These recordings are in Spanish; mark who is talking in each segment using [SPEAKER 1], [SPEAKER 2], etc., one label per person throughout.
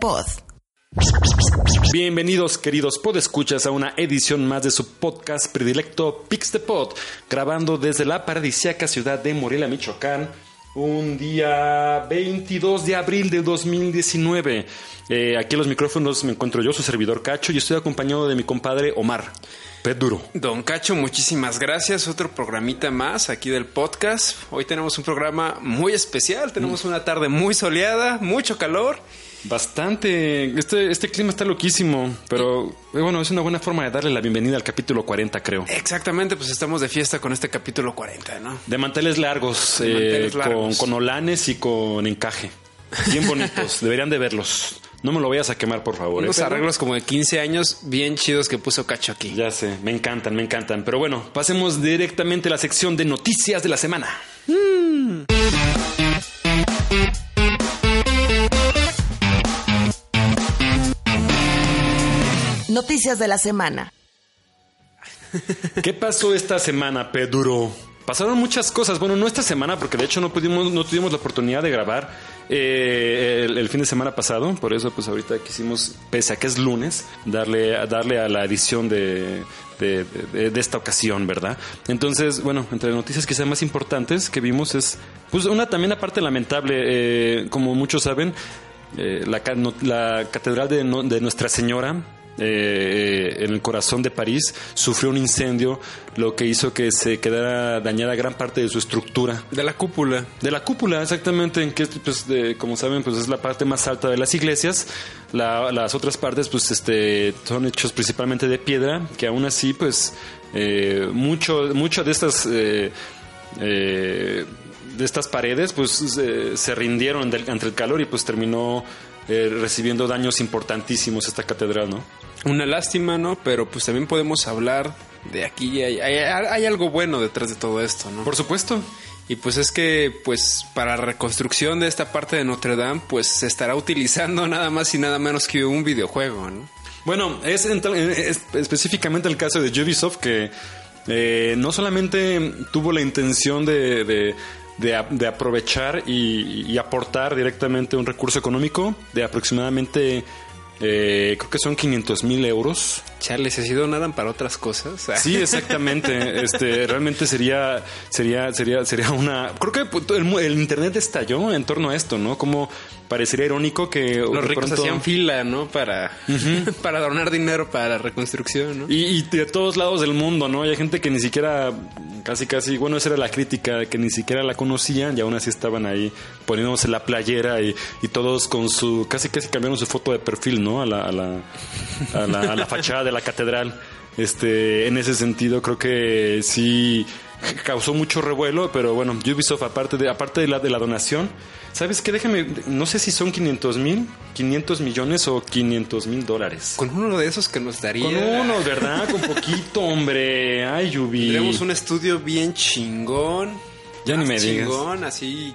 [SPEAKER 1] Pod.
[SPEAKER 2] Bienvenidos, queridos podescuchas, a una edición más de su podcast predilecto Pix the Pod, grabando desde la paradisíaca ciudad de Morelia, Michoacán, un día 22 de abril de 2019. Eh, aquí en los micrófonos me encuentro yo, su servidor Cacho, y estoy acompañado de mi compadre Omar. Pet duro.
[SPEAKER 3] Don Cacho, muchísimas gracias. Otro programita más aquí del podcast. Hoy tenemos un programa muy especial. Tenemos una tarde muy soleada, mucho calor.
[SPEAKER 2] Bastante. Este, este clima está loquísimo, pero eh, bueno, es una buena forma de darle la bienvenida al capítulo 40, creo.
[SPEAKER 3] Exactamente, pues estamos de fiesta con este capítulo 40, ¿no?
[SPEAKER 2] De manteles largos,
[SPEAKER 3] De manteles
[SPEAKER 2] eh,
[SPEAKER 3] largos.
[SPEAKER 2] Con, con olanes y con encaje. Bien bonitos, deberían de verlos. No me lo vayas a quemar, por favor. ¿eh,
[SPEAKER 3] Unos
[SPEAKER 2] Pedro?
[SPEAKER 3] arreglos como de 15 años bien chidos que puso Cacho aquí.
[SPEAKER 2] Ya sé, me encantan, me encantan. Pero bueno, pasemos directamente a la sección de noticias de la semana.
[SPEAKER 1] Noticias de la semana.
[SPEAKER 2] ¿Qué pasó esta semana, Pedro? Pasaron muchas cosas. Bueno, no esta semana, porque de hecho no pudimos, no tuvimos la oportunidad de grabar eh, el, fin de semana pasado. Por eso, pues ahorita quisimos, pese a que es lunes, darle, darle a la edición de, esta ocasión, ¿verdad? Entonces, bueno, entre las noticias quizás más importantes que vimos es, pues una también aparte lamentable, eh, como muchos saben, eh, la, catedral de, de Nuestra Señora eh, en el corazón de París sufrió un incendio, lo que hizo que se quedara dañada gran parte de su estructura.
[SPEAKER 3] De la cúpula.
[SPEAKER 2] De la cúpula, exactamente, en que pues, de- como saben, pues es la parte más alta de las iglesias. La- las otras partes, pues, este, son hechos principalmente de piedra, que aún así, pues, eh, mucho, mucho de estas eh, eh, de estas paredes, pues, se, se rindieron del- ante el calor y pues terminó eh, recibiendo daños importantísimos esta catedral, ¿no?
[SPEAKER 3] Una lástima, ¿no? Pero pues también podemos hablar de aquí. Hay, hay- hay algo bueno detrás de todo esto, ¿no?
[SPEAKER 2] Por supuesto.
[SPEAKER 3] Y pues es que, pues, para la reconstrucción de esta parte de Notre Dame, pues se estará utilizando nada más y nada menos que un videojuego, ¿no?
[SPEAKER 2] Bueno, es, en tal- es específicamente el caso de Ubisoft que eh, no solamente tuvo la intención de, de- de de aprovechar y, y aportar directamente un recurso económico de aproximadamente, eh, creo que son 500 mil euros.
[SPEAKER 3] Charles, ¿se sido nadan para otras cosas?
[SPEAKER 2] Sí, exactamente. este, realmente sería, sería, sería, sería una. Creo que el, el internet estalló en torno a esto, ¿no? Como parecería irónico que
[SPEAKER 3] Los ricos
[SPEAKER 2] pronto-
[SPEAKER 3] hacían fila, ¿no? Para, para donar dinero para la reconstrucción, ¿no?
[SPEAKER 2] Y, y de todos lados del mundo, ¿no? Y hay gente que ni siquiera, casi, casi, bueno, esa era la crítica, que ni siquiera la conocían y aún así estaban ahí poniéndose la playera y, y todos con su, casi, casi cambiaron su foto de perfil, ¿no? A la, a la, a la, a la fachada de la catedral. Este, en ese sentido, creo que sí causó mucho revuelo, pero bueno, Ubisoft, aparte de, aparte de la, de la donación, ¿sabes qué? Déjame, no sé si son 500 mil, 500 millones o 500 mil dólares.
[SPEAKER 3] Con uno de esos que nos daría.
[SPEAKER 2] Con uno, ¿verdad? Con poquito, hombre. Ay, Yubi.
[SPEAKER 3] Tendremos un estudio bien chingón.
[SPEAKER 2] Ya ni me digas.
[SPEAKER 3] Chingón, así,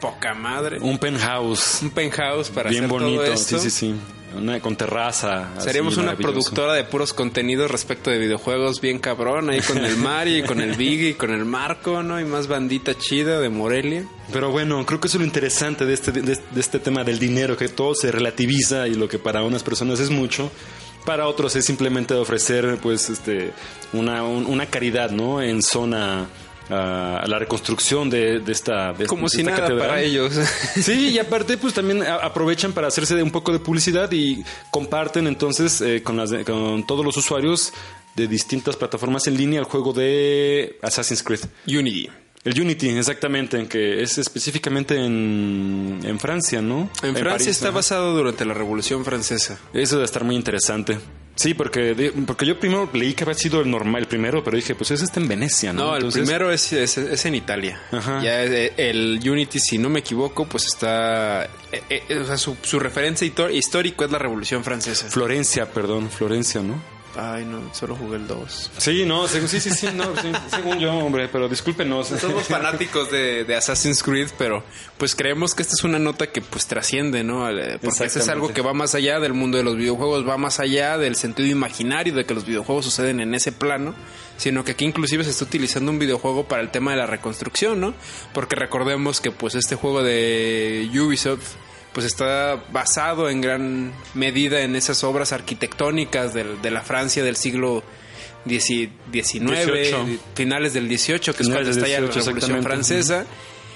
[SPEAKER 3] poca madre.
[SPEAKER 2] Un penthouse.
[SPEAKER 3] Un penthouse para
[SPEAKER 2] bien
[SPEAKER 3] hacer
[SPEAKER 2] bonito.
[SPEAKER 3] todo esto.
[SPEAKER 2] Sí, sí, sí. Una, con terraza.
[SPEAKER 3] Seríamos una productora de puros contenidos respecto de videojuegos bien cabrón, ahí con el Mario y con el Big y con el Marco, ¿no? Y más bandita chida de Morelia.
[SPEAKER 2] Pero bueno, creo que eso es lo interesante de este, de, de este tema del dinero, que todo se relativiza y lo que para unas personas es mucho, para otros es simplemente ofrecer pues este una, un- una caridad, ¿no? En zona a, la reconstrucción de, de esta de,
[SPEAKER 3] Como si
[SPEAKER 2] esta
[SPEAKER 3] nada
[SPEAKER 2] catedral.
[SPEAKER 3] para ellos.
[SPEAKER 2] Sí, y aparte pues también aprovechan para hacerse de un poco de publicidad y comparten entonces eh, con, las de- con todos los usuarios de distintas plataformas en línea el juego de Assassin's Creed.
[SPEAKER 3] Unity.
[SPEAKER 2] El Unity, exactamente, que es específicamente en, en Francia, ¿no?
[SPEAKER 3] En, Francia
[SPEAKER 2] París,
[SPEAKER 3] está
[SPEAKER 2] ajá.
[SPEAKER 3] basado durante la Revolución Francesa.
[SPEAKER 2] Eso debe estar muy interesante. Sí, porque, porque yo primero leí que había sido el normal, el primero, pero dije, pues ese está en Venecia, ¿no?
[SPEAKER 3] No, el primero es, es, es en Italia.
[SPEAKER 2] Ajá.
[SPEAKER 3] Ya eh, el Unity, si no me equivoco, pues está... eh, eh, o sea, su, su referencia histórico es la Revolución Francesa.
[SPEAKER 2] Florencia, perdón, Florencia, ¿no?
[SPEAKER 3] Ay, no, solo jugué el 2.
[SPEAKER 2] Sí, no, según, sí, sí, sí, no, sí, según yo, hombre, pero discúlpenos.
[SPEAKER 3] Somos fanáticos de, de Assassin's Creed, pero pues creemos que esta es una nota que pues trasciende, ¿no? Eh, Porque esto es algo que va más allá del mundo de los videojuegos, va más allá del sentido imaginario de que los videojuegos suceden en ese plano, sino que aquí inclusive se está utilizando un videojuego para el tema de la reconstrucción, ¿no? Porque recordemos que pues este juego de Ubisoft pues está basado en gran medida en esas obras arquitectónicas del- de, la Francia del siglo XIX,
[SPEAKER 2] 18.
[SPEAKER 3] finales del XVIII, que es cuando estalla la
[SPEAKER 2] 18,
[SPEAKER 3] Revolución. Francesa.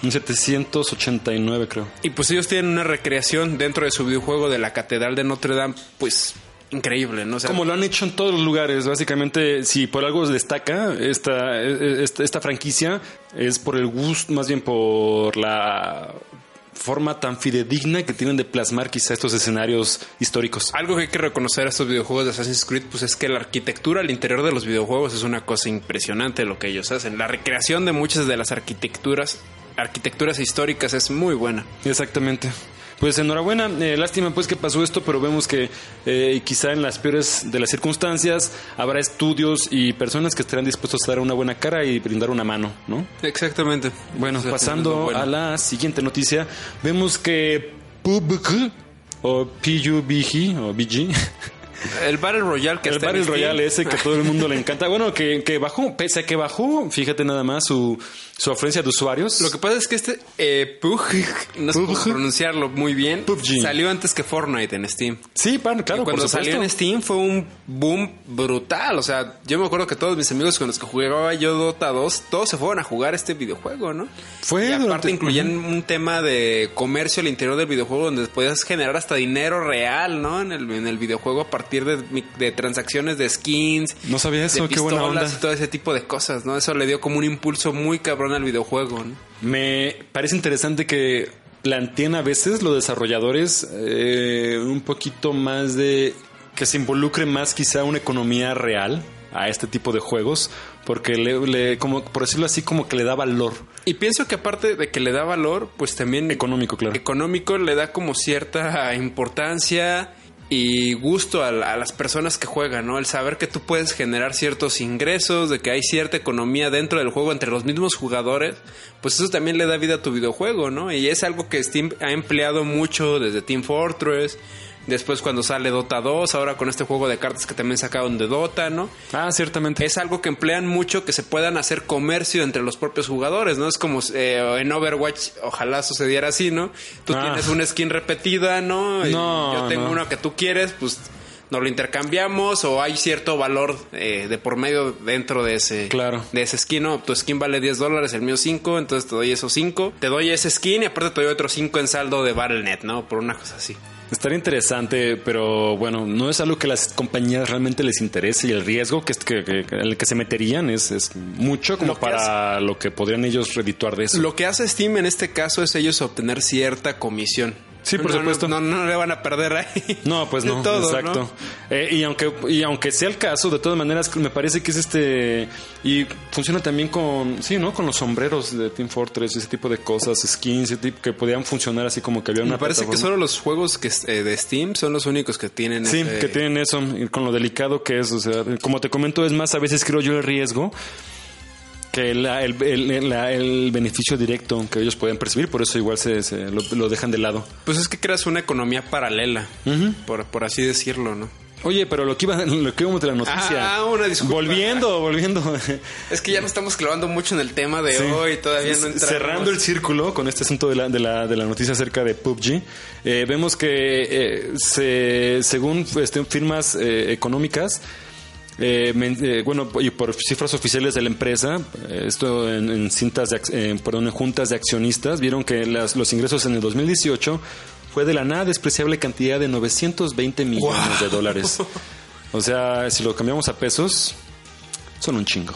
[SPEAKER 2] En 789, creo.
[SPEAKER 3] Y pues ellos tienen una recreación dentro de su videojuego de la Catedral de Notre Dame, pues increíble, ¿no? O sea,
[SPEAKER 2] Como lo han hecho en todos los lugares, básicamente, si por algo destaca esta, esta, esta franquicia, es por el gusto, más bien por la forma tan fidedigna que tienen de plasmar quizá estos escenarios históricos.
[SPEAKER 3] Algo que hay que reconocer a estos videojuegos de Assassin's Creed, pues es que la arquitectura al interior de los videojuegos es una cosa impresionante lo que ellos hacen. La recreación de muchas de las arquitecturas, arquitecturas históricas es muy buena.
[SPEAKER 2] Exactamente. Pues enhorabuena, eh, lástima pues que pasó esto, pero vemos que eh, quizá en las peores de las circunstancias habrá estudios y personas que estarán dispuestos a dar una buena cara y brindar una mano, ¿no?
[SPEAKER 3] Exactamente.
[SPEAKER 2] Bueno,
[SPEAKER 3] lo
[SPEAKER 2] pasando
[SPEAKER 3] bueno.
[SPEAKER 2] a la siguiente noticia, vemos que PUBG o PUBG o BG,
[SPEAKER 3] El Battle Royale que
[SPEAKER 2] el Battle. Royale ese que a todo el mundo le encanta, bueno, que, que bajó, pese a que bajó, fíjate nada más su, su afluencia de usuarios.
[SPEAKER 3] Lo que pasa es que este eh, PUBG, no sé cómo pronunciarlo muy bien,
[SPEAKER 2] PUBG.
[SPEAKER 3] salió antes que Fortnite en Steam.
[SPEAKER 2] sí, pan, claro,
[SPEAKER 3] y cuando
[SPEAKER 2] por
[SPEAKER 3] salió en Steam fue un boom brutal. O sea, yo me acuerdo que todos mis amigos con los que jugaba yo Dota 2, todos se fueron a jugar este videojuego, ¿no?
[SPEAKER 2] Fue
[SPEAKER 3] y aparte
[SPEAKER 2] durante-
[SPEAKER 3] incluían un tema de comercio al interior del videojuego donde podías generar hasta dinero real, ¿no? En el, en el videojuego a partir de, de transacciones de skins.
[SPEAKER 2] No sabía eso,
[SPEAKER 3] de
[SPEAKER 2] qué buena onda.
[SPEAKER 3] y todo ese tipo de cosas, ¿no? Eso le dio como un impulso muy cabrón al videojuego, ¿no?
[SPEAKER 2] Me parece interesante que planteen a veces los desarrolladores eh, un poquito más de que se involucre más quizá una economía real a este tipo de juegos, porque le, le- como por decirlo así, como que le da valor
[SPEAKER 3] Y pienso que aparte de que le da valor, pues también
[SPEAKER 2] económico, claro.
[SPEAKER 3] económico le da como cierta importancia y gusto a, las personas que juegan, ¿no? El saber que tú puedes generar ciertos ingresos, de que hay cierta economía dentro del juego entre los mismos jugadores, pues eso también le da vida a tu videojuego, ¿no? Y es algo que Steam ha empleado mucho desde Team Fortress, después cuando sale Dota 2, ahora con este juego de cartas que también sacaron de Dota, ¿no?
[SPEAKER 2] Ah, ciertamente.
[SPEAKER 3] es algo que emplean mucho que se puedan hacer comercio entre los propios jugadores, ¿no? Es como eh, en Overwatch, ojalá sucediera así, ¿no? Tú
[SPEAKER 2] Ah.
[SPEAKER 3] tienes una skin repetida, ¿no? Y
[SPEAKER 2] No,
[SPEAKER 3] yo tengo
[SPEAKER 2] no.
[SPEAKER 3] una que tú quieres, pues nos lo intercambiamos o hay cierto valor eh, de por medio dentro de ese
[SPEAKER 2] Claro.
[SPEAKER 3] de ese skin, ¿no? Tu skin vale 10 dólares, el mío 5, entonces te doy esos 5, te doy ese skin y aparte te doy otros 5 en saldo de Battle.net, ¿no? Por una cosa así.
[SPEAKER 2] Estaría interesante, pero bueno, no es algo que las compañías realmente les interese y el riesgo que, que, que- el que se meterían es, es mucho como
[SPEAKER 3] Lo
[SPEAKER 2] para lo que podrían ellos redituar de eso.
[SPEAKER 3] Lo que hace Steam en este caso es ellos obtener cierta comisión.
[SPEAKER 2] Sí, por
[SPEAKER 3] No,
[SPEAKER 2] supuesto.
[SPEAKER 3] No, no, no le van a perder ahí.
[SPEAKER 2] No, pues no,
[SPEAKER 3] todo,
[SPEAKER 2] exacto.
[SPEAKER 3] ¿no?
[SPEAKER 2] Eh, y aunque y aunque sea el caso, de todas maneras me parece que es este y funciona también con sí, ¿no? Con los sombreros de Team Fortress, ese tipo de cosas, skins, ese tipo que podían funcionar así como que había una
[SPEAKER 3] Me parece que solo los juegos que, eh, de Steam son los únicos que tienen
[SPEAKER 2] Sí,
[SPEAKER 3] ese-
[SPEAKER 2] que tienen eso, y con lo delicado que es. O sea, como te comento, es más, a veces creo yo el riesgo que la- el, el- la- el beneficio directo que ellos pueden percibir, por eso igual se, se lo, lo dejan de lado.
[SPEAKER 3] Pues es que creas una economía paralela, por, por así decirlo, ¿no?
[SPEAKER 2] Oye, pero lo que iba, lo que íbamos de la noticia.
[SPEAKER 3] Ah, una disculpa.
[SPEAKER 2] Volviendo, volviendo.
[SPEAKER 3] Es que ya nos estamos clavando mucho en el tema de
[SPEAKER 2] Sí.
[SPEAKER 3] hoy, todavía no entramos.
[SPEAKER 2] Cerrando el círculo con este asunto de la, de la, de la noticia acerca de PUBG, eh, vemos que eh, se, según este, firmas eh, económicas, eh, eh, bueno, y por cifras oficiales de la empresa, eh, esto en, en cintas de, eh, perdón, en juntas de accionistas, vieron que las- los ingresos en el 2018 fue de la nada despreciable cantidad de 920 millones de dólares. O sea, si lo cambiamos a pesos, son un chingo.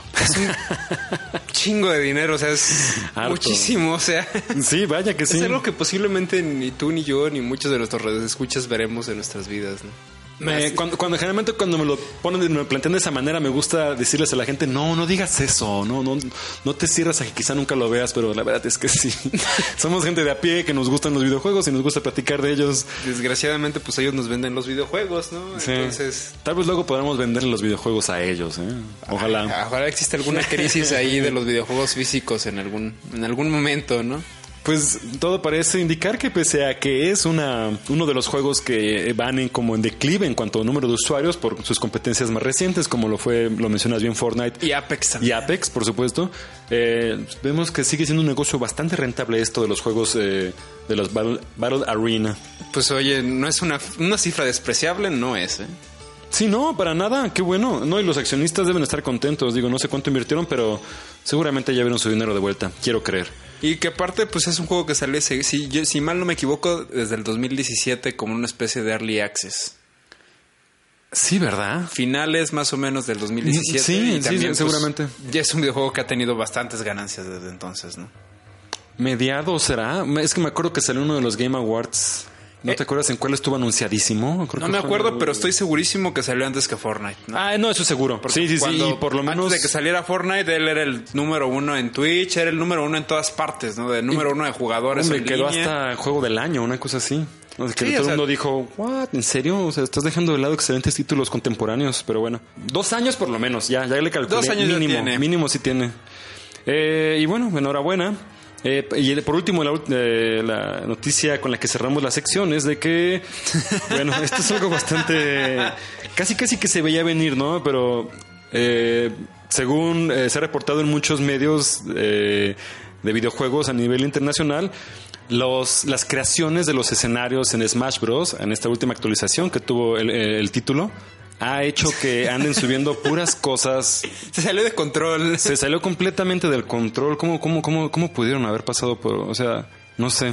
[SPEAKER 3] Chingo de dinero, o sea, es
[SPEAKER 2] Harto.
[SPEAKER 3] muchísimo, o sea.
[SPEAKER 2] Sí, vaya que sí.
[SPEAKER 3] Es algo que posiblemente ni tú, ni yo, ni muchos de nuestros redes escuchas veremos en nuestras vidas, ¿no?
[SPEAKER 2] Me- cuando, cuando generalmente cuando me lo ponen, me lo plantean de esa manera, me gusta decirles a la gente, no, no digas eso, no, no, no te cierras a que quizá nunca lo veas, pero la verdad es que sí. Somos gente de a pie que nos gustan los videojuegos y nos gusta platicar de ellos.
[SPEAKER 3] Desgraciadamente, pues ellos nos venden los videojuegos, ¿no?
[SPEAKER 2] Sí.
[SPEAKER 3] Entonces,
[SPEAKER 2] Tal vez luego podamos venderle los videojuegos a ellos, ¿eh? Ojalá.
[SPEAKER 3] ojalá exista alguna crisis ahí de los videojuegos físicos en algún, en algún momento, ¿no?
[SPEAKER 2] Pues todo parece indicar que pese a que es una, uno de los juegos que van en, como en declive en cuanto a número de usuarios por sus competencias más recientes, como lo fue, lo mencionas bien, Fortnite.
[SPEAKER 3] Y Apex también.
[SPEAKER 2] Y Apex, por supuesto. Eh, vemos que sigue siendo un negocio bastante rentable esto de los juegos eh, de los Battle, Battle Arena.
[SPEAKER 3] Pues oye, no es una, una cifra despreciable, no es, ¿eh?
[SPEAKER 2] Sí, no, para nada, qué bueno. No, y los accionistas deben estar contentos. Digo, no sé cuánto invirtieron, pero seguramente ya vieron su dinero de vuelta. Quiero creer.
[SPEAKER 3] Y que aparte, pues es un juego que sale, si, si, yo, si mal no me equivoco, desde el 2017 como una especie de early access.
[SPEAKER 2] Sí, ¿verdad?
[SPEAKER 3] Finales más o menos del 2017.
[SPEAKER 2] Sí,
[SPEAKER 3] y
[SPEAKER 2] sí,
[SPEAKER 3] también, pues,
[SPEAKER 2] seguramente.
[SPEAKER 3] ya es un videojuego que ha tenido bastantes ganancias desde entonces, ¿no?
[SPEAKER 2] ¿Mediado será? Es que me acuerdo que salió uno de los Game Awards. ¿No
[SPEAKER 3] Eh,
[SPEAKER 2] te acuerdas en cuál estuvo anunciadísimo? Creo
[SPEAKER 3] No me acuerdo, pero estoy segurísimo que salió antes que Fortnite. ¿no?
[SPEAKER 2] Ah, no, eso seguro. sí, sí, sí.
[SPEAKER 3] Cuando-
[SPEAKER 2] Y por lo menos.
[SPEAKER 3] Antes de que saliera Fortnite, él era el número uno en Twitch, era el número uno en todas partes, ¿no? De número uno de jugadores. En
[SPEAKER 2] quedó
[SPEAKER 3] línea.
[SPEAKER 2] hasta juego del año, una cosa así. O sea, que
[SPEAKER 3] Sí,
[SPEAKER 2] todo el
[SPEAKER 3] sea-
[SPEAKER 2] mundo dijo, ¿what? ¿En serio? O sea, estás dejando de lado excelentes títulos contemporáneos, pero bueno. Dos años por lo menos, ya, ya le calculé.
[SPEAKER 3] Dos años ya
[SPEAKER 2] mínimo,
[SPEAKER 3] tiene.
[SPEAKER 2] Mínimo sí tiene. Eh, y bueno, enhorabuena. Eh, y por último, la, eh, la noticia con la que cerramos la sección es de que, bueno, esto es algo bastante, casi casi que se veía venir, ¿no? Pero eh, según eh, se ha reportado en muchos medios eh, de videojuegos a nivel internacional, los, las creaciones de los escenarios en Smash Bros. en esta última actualización que tuvo el, el título ha hecho que anden subiendo puras cosas
[SPEAKER 3] Se salió de control.
[SPEAKER 2] se salió completamente del control. ¿Cómo, cómo, cómo, cómo pudieron haber pasado por.? O sea, no sé.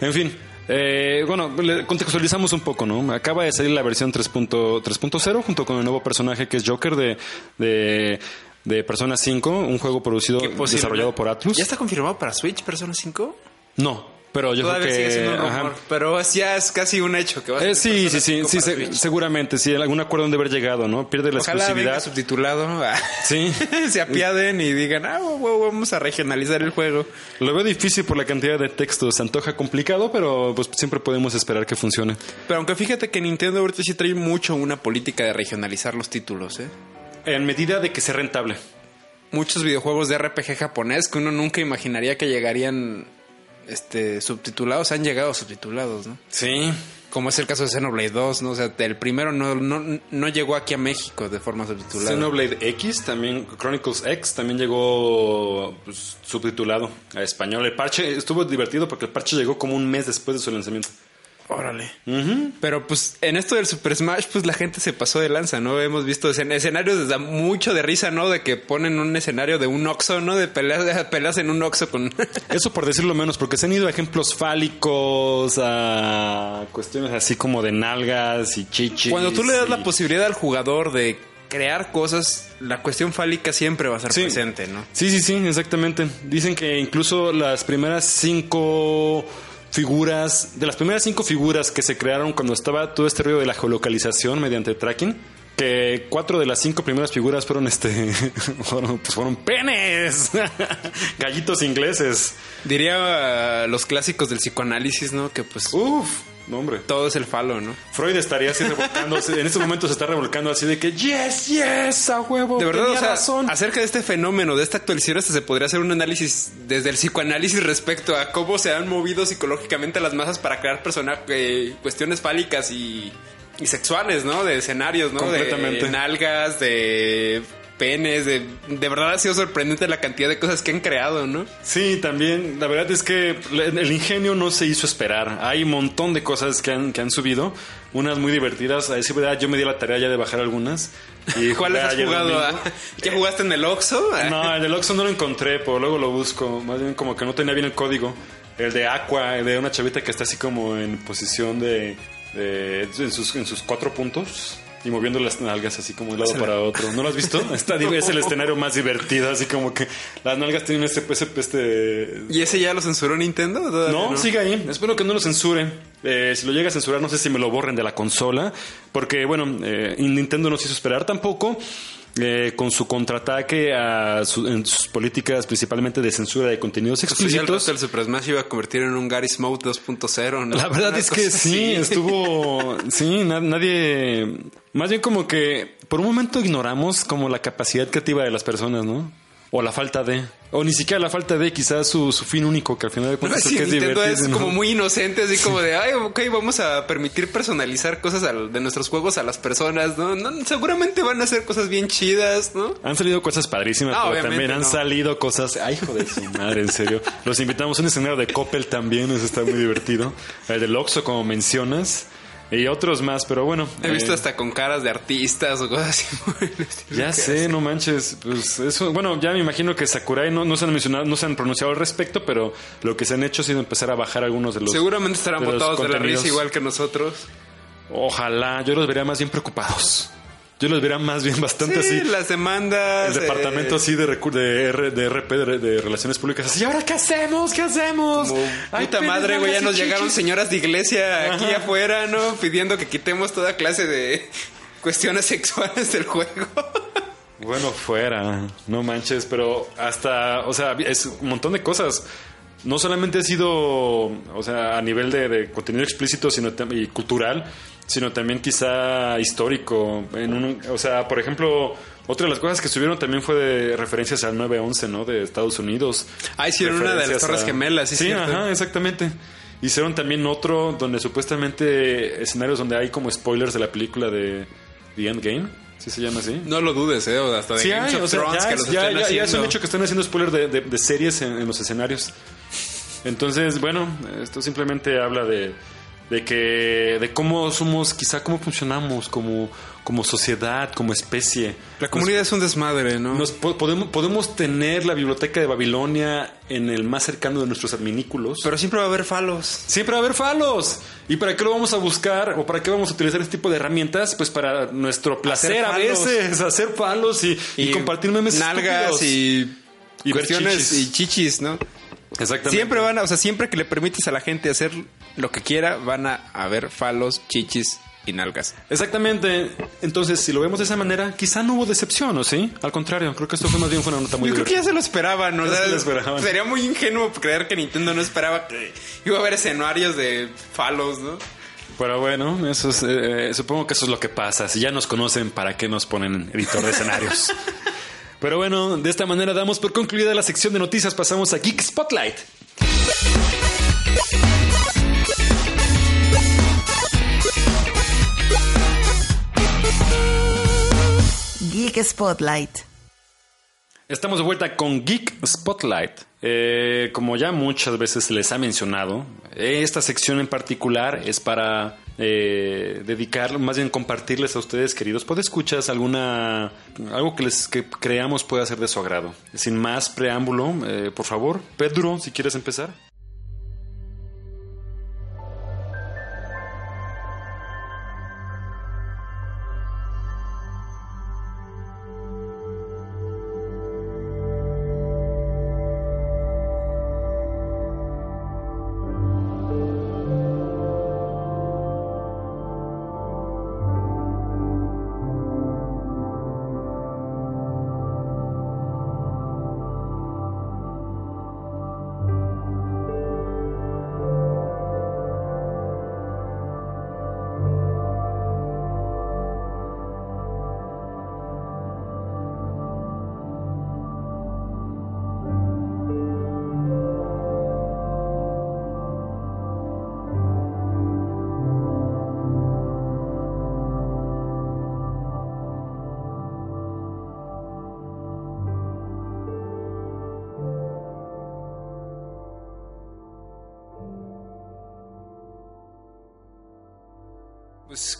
[SPEAKER 2] En fin. eh, bueno, contextualizamos un poco, ¿no? Acaba de salir la versión 3.0 3.0 junto con el nuevo personaje que es Joker de, de, de Persona 5, un juego producido, desarrollado por Atlus.
[SPEAKER 3] ¿Ya está confirmado para Switch Persona 5?
[SPEAKER 2] No, pero yo
[SPEAKER 3] Todavía
[SPEAKER 2] creo que.
[SPEAKER 3] sigue siendo un rumor, pero ya es casi un hecho que va a
[SPEAKER 2] Eh, sí, sí, sí,
[SPEAKER 3] 5
[SPEAKER 2] sí, se- seguramente, sí, algún acuerdo han de haber llegado, ¿no? Pierde la
[SPEAKER 3] Ojalá venga
[SPEAKER 2] exclusividad.
[SPEAKER 3] subtitulado.
[SPEAKER 2] Sí.
[SPEAKER 3] se apiaden y digan, ah, vamos a regionalizar el juego.
[SPEAKER 2] Lo veo difícil por la cantidad de textos. Se antoja complicado, pero pues siempre podemos esperar que funcione.
[SPEAKER 3] Pero aunque fíjate que Nintendo ahorita sí trae mucho una política de regionalizar los títulos, ¿eh?
[SPEAKER 2] En medida de que sea rentable.
[SPEAKER 3] Muchos videojuegos de RPG japonés que uno nunca imaginaría que llegarían este subtitulados han llegado subtitulados, ¿no?
[SPEAKER 2] Sí.
[SPEAKER 3] Como es el caso de Xenoblade 2, ¿no? O sea, el primero no, no, no llegó aquí a México de forma subtitulada.
[SPEAKER 2] Xenoblade X, también Chronicles X, también llegó pues, subtitulado a español. El parche estuvo divertido porque el parche llegó como un mes después de su lanzamiento.
[SPEAKER 3] Órale. Pero pues en esto del Super Smash, pues la gente se pasó de lanza, ¿no? Hemos visto escen- escenarios desde mucho de risa, ¿no? De que ponen un escenario de un Oxxo, ¿no? De peleas, de peleas en un Oxxo con...
[SPEAKER 2] Eso por decirlo menos, porque se han ido a ejemplos fálicos, a cuestiones así como de nalgas y chichis.
[SPEAKER 3] Cuando tú le das
[SPEAKER 2] y-
[SPEAKER 3] la posibilidad al jugador de crear cosas, la cuestión fálica siempre va a ser
[SPEAKER 2] Sí.
[SPEAKER 3] presente, ¿no?
[SPEAKER 2] Sí, sí, sí, exactamente. Dicen que incluso las primeras cinco figuras, de las primeras cinco figuras que se crearon cuando estaba todo este ruido de la geolocalización mediante tracking, que cuatro de las cinco primeras figuras fueron este, fueron, pues fueron penes, gallitos ingleses.
[SPEAKER 3] Diría uh, los clásicos del psicoanálisis, ¿no? Que pues
[SPEAKER 2] Uf, no hombre.
[SPEAKER 3] todo es el falo, ¿no?
[SPEAKER 2] Freud estaría así revolcándose, en este momento se está revolcando así de que yes, yes, a huevo,
[SPEAKER 3] De verdad,
[SPEAKER 2] tenía
[SPEAKER 3] o sea,
[SPEAKER 2] razón.
[SPEAKER 3] acerca de este fenómeno, de esta actualización, hasta se podría hacer un análisis desde el psicoanálisis respecto a cómo se han movido psicológicamente las masas para crear personajes, cuestiones fálicas y, y sexuales, ¿no? De escenarios, ¿no?
[SPEAKER 2] Completamente.
[SPEAKER 3] De nalgas, de penes, de, de verdad ha sido sorprendente la cantidad de cosas que han creado, ¿no?
[SPEAKER 2] Sí, también. La verdad es que el ingenio no se hizo esperar. Hay un montón de cosas que han, que han subido. Unas muy divertidas. A decir verdad, yo me di la tarea ya de bajar algunas. Y
[SPEAKER 3] ¿Cuáles
[SPEAKER 2] jugué
[SPEAKER 3] has jugado? ah? ¿Ya jugaste en el Oxxo?
[SPEAKER 2] No, el del Oxxo no lo encontré, pero luego lo busco. Más bien como que no tenía bien el código. El de Aqua, el de una chavita que está así como en posición de... de- en, sus, en sus cuatro puntos. Y moviendo las nalgas así como de un lado para otro. ¿No lo has visto? Está, es el escenario más divertido. Así como que las nalgas tienen ese... ese, este
[SPEAKER 3] ¿Y ese ya lo censuró Nintendo? Todavía
[SPEAKER 2] no, sigue ahí. Espero que no lo censuren. Eh, si lo llega a censurar, no sé si me lo borren de la consola. Porque, bueno, eh, Nintendo no se hizo esperar tampoco. Eh, con su contraataque a su- en sus políticas principalmente de censura de contenidos
[SPEAKER 3] Pues
[SPEAKER 2] explícitos.
[SPEAKER 3] rato el Super Smash iba a convertir en un Garry's Mode 2.0, ¿no?
[SPEAKER 2] La verdad es que sí,
[SPEAKER 3] así.
[SPEAKER 2] estuvo. Sí, na- nadie. Más bien como que por un momento ignoramos como la capacidad creativa de las personas, ¿no? O la falta de. O ni siquiera la falta de, quizás su, su fin único, que al final de
[SPEAKER 3] No,
[SPEAKER 2] cuentas
[SPEAKER 3] sí,
[SPEAKER 2] creo que es
[SPEAKER 3] Nintendo
[SPEAKER 2] divertido.
[SPEAKER 3] es
[SPEAKER 2] ¿no?
[SPEAKER 3] como muy inocente, así como de, ay, ok, vamos a permitir personalizar cosas al- de nuestros juegos a las personas, ¿no? No, Seguramente van a hacer cosas bien chidas, ¿no?
[SPEAKER 2] Han salido cosas padrísimas,
[SPEAKER 3] No,
[SPEAKER 2] pero también han
[SPEAKER 3] no.
[SPEAKER 2] salido cosas. Ay, hijo de su madre, en serio. Los invitamos a un escenario de Coppel también, eso está muy divertido. El del Oxxo, como mencionas. Y otros más, pero bueno.
[SPEAKER 3] He visto
[SPEAKER 2] eh,
[SPEAKER 3] hasta con caras de artistas o cosas así.
[SPEAKER 2] Ya sé,
[SPEAKER 3] hacen.
[SPEAKER 2] no manches. Pues eso, bueno, ya me imagino que Sakurai no, no se han mencionado, no se han pronunciado al respecto, pero lo que se han hecho ha sido empezar a bajar algunos de los.
[SPEAKER 3] Seguramente estarán
[SPEAKER 2] de
[SPEAKER 3] botados de la
[SPEAKER 2] contenidos.
[SPEAKER 3] risa igual que nosotros.
[SPEAKER 2] Ojalá, yo los vería más bien preocupados. Yo los vería más bien bastante
[SPEAKER 3] Sí,
[SPEAKER 2] así.
[SPEAKER 3] las demandas.
[SPEAKER 2] El departamento
[SPEAKER 3] eh,
[SPEAKER 2] así de, de, R- de RP, de, de Relaciones Públicas. Así, ¿y ahora qué hacemos? ¿Qué hacemos?
[SPEAKER 3] Como,
[SPEAKER 2] Ay,
[SPEAKER 3] puta madre, güey, ya nos llegaron señoras de iglesia aquí
[SPEAKER 2] Ajá.
[SPEAKER 3] afuera, ¿no? Pidiendo que quitemos toda clase de cuestiones sexuales del juego.
[SPEAKER 2] Bueno, fuera, no manches, pero hasta, o sea, es un montón de cosas. No solamente ha sido, o sea, a nivel de, de contenido explícito sino y cultural, sino también quizá histórico. En un, o sea, por ejemplo, otra de las cosas que subieron también fue de referencias al 9-11, ¿no? De Estados Unidos.
[SPEAKER 3] Ah, hicieron una de las Torres Gemelas, sí,
[SPEAKER 2] Sí,
[SPEAKER 3] cierto.
[SPEAKER 2] ajá, exactamente. Hicieron también otro donde supuestamente escenarios donde hay como spoilers de la película de The Endgame. ¿Sí se llama así?
[SPEAKER 3] No lo dudes, ¿eh? O hasta de
[SPEAKER 2] Sí,
[SPEAKER 3] Games
[SPEAKER 2] hay,
[SPEAKER 3] of
[SPEAKER 2] o sea,
[SPEAKER 3] Thrones
[SPEAKER 2] ya,
[SPEAKER 3] que los
[SPEAKER 2] ya,
[SPEAKER 3] están
[SPEAKER 2] ya- ya es un
[SPEAKER 3] haciendo.
[SPEAKER 2] hecho que están haciendo spoiler de, de- de series en, en los escenarios. Entonces, bueno, esto simplemente habla de, de que de cómo somos, quizá cómo funcionamos como, como sociedad, como especie.
[SPEAKER 3] La comunidad es un desmadre, ¿no?
[SPEAKER 2] Nos po- podemos, podemos tener la biblioteca de Babilonia en el más cercano de nuestros adminículos.
[SPEAKER 3] Pero siempre va a haber falos.
[SPEAKER 2] Siempre va a haber falos. ¿Y para qué lo vamos a buscar o para qué vamos a utilizar este tipo de herramientas? Pues para nuestro placer a
[SPEAKER 3] falos.
[SPEAKER 2] veces, hacer palos y, y compartir memes
[SPEAKER 3] nalgas y,
[SPEAKER 2] Y
[SPEAKER 3] cuestiones
[SPEAKER 2] chichis.
[SPEAKER 3] y chichis, ¿no?
[SPEAKER 2] Exactamente.
[SPEAKER 3] Siempre van a, o sea, siempre que le permites a la gente hacer lo que quiera, van a haber falos, chichis y nalgas.
[SPEAKER 2] Exactamente. Entonces, si lo vemos de esa manera, quizá no hubo decepción, ¿o sí? Al contrario, creo que esto fue más bien fue una nota muy
[SPEAKER 3] Yo creo que ya se lo esperaban, ¿no?
[SPEAKER 2] Se lo esperaban.
[SPEAKER 3] Sería muy ingenuo creer que Nintendo no esperaba que iba a haber escenarios de falos, ¿no?
[SPEAKER 2] Pero bueno, eso es, eh, supongo que eso es lo que pasa. Si ya nos conocen, ¿para qué nos ponen editor de escenarios? Pero bueno, de esta manera damos por concluida la sección de noticias. Pasamos a Geek Spotlight.
[SPEAKER 1] Geek Spotlight.
[SPEAKER 2] Estamos de vuelta con Geek Spotlight. Eh, como ya muchas veces les ha mencionado, esta sección en particular es para eh, dedicar, más bien compartirles a ustedes, queridos podescuchas, alguna algo que les que creamos pueda ser de su agrado. Sin más preámbulo, eh, por favor, Pedro, si quieres empezar.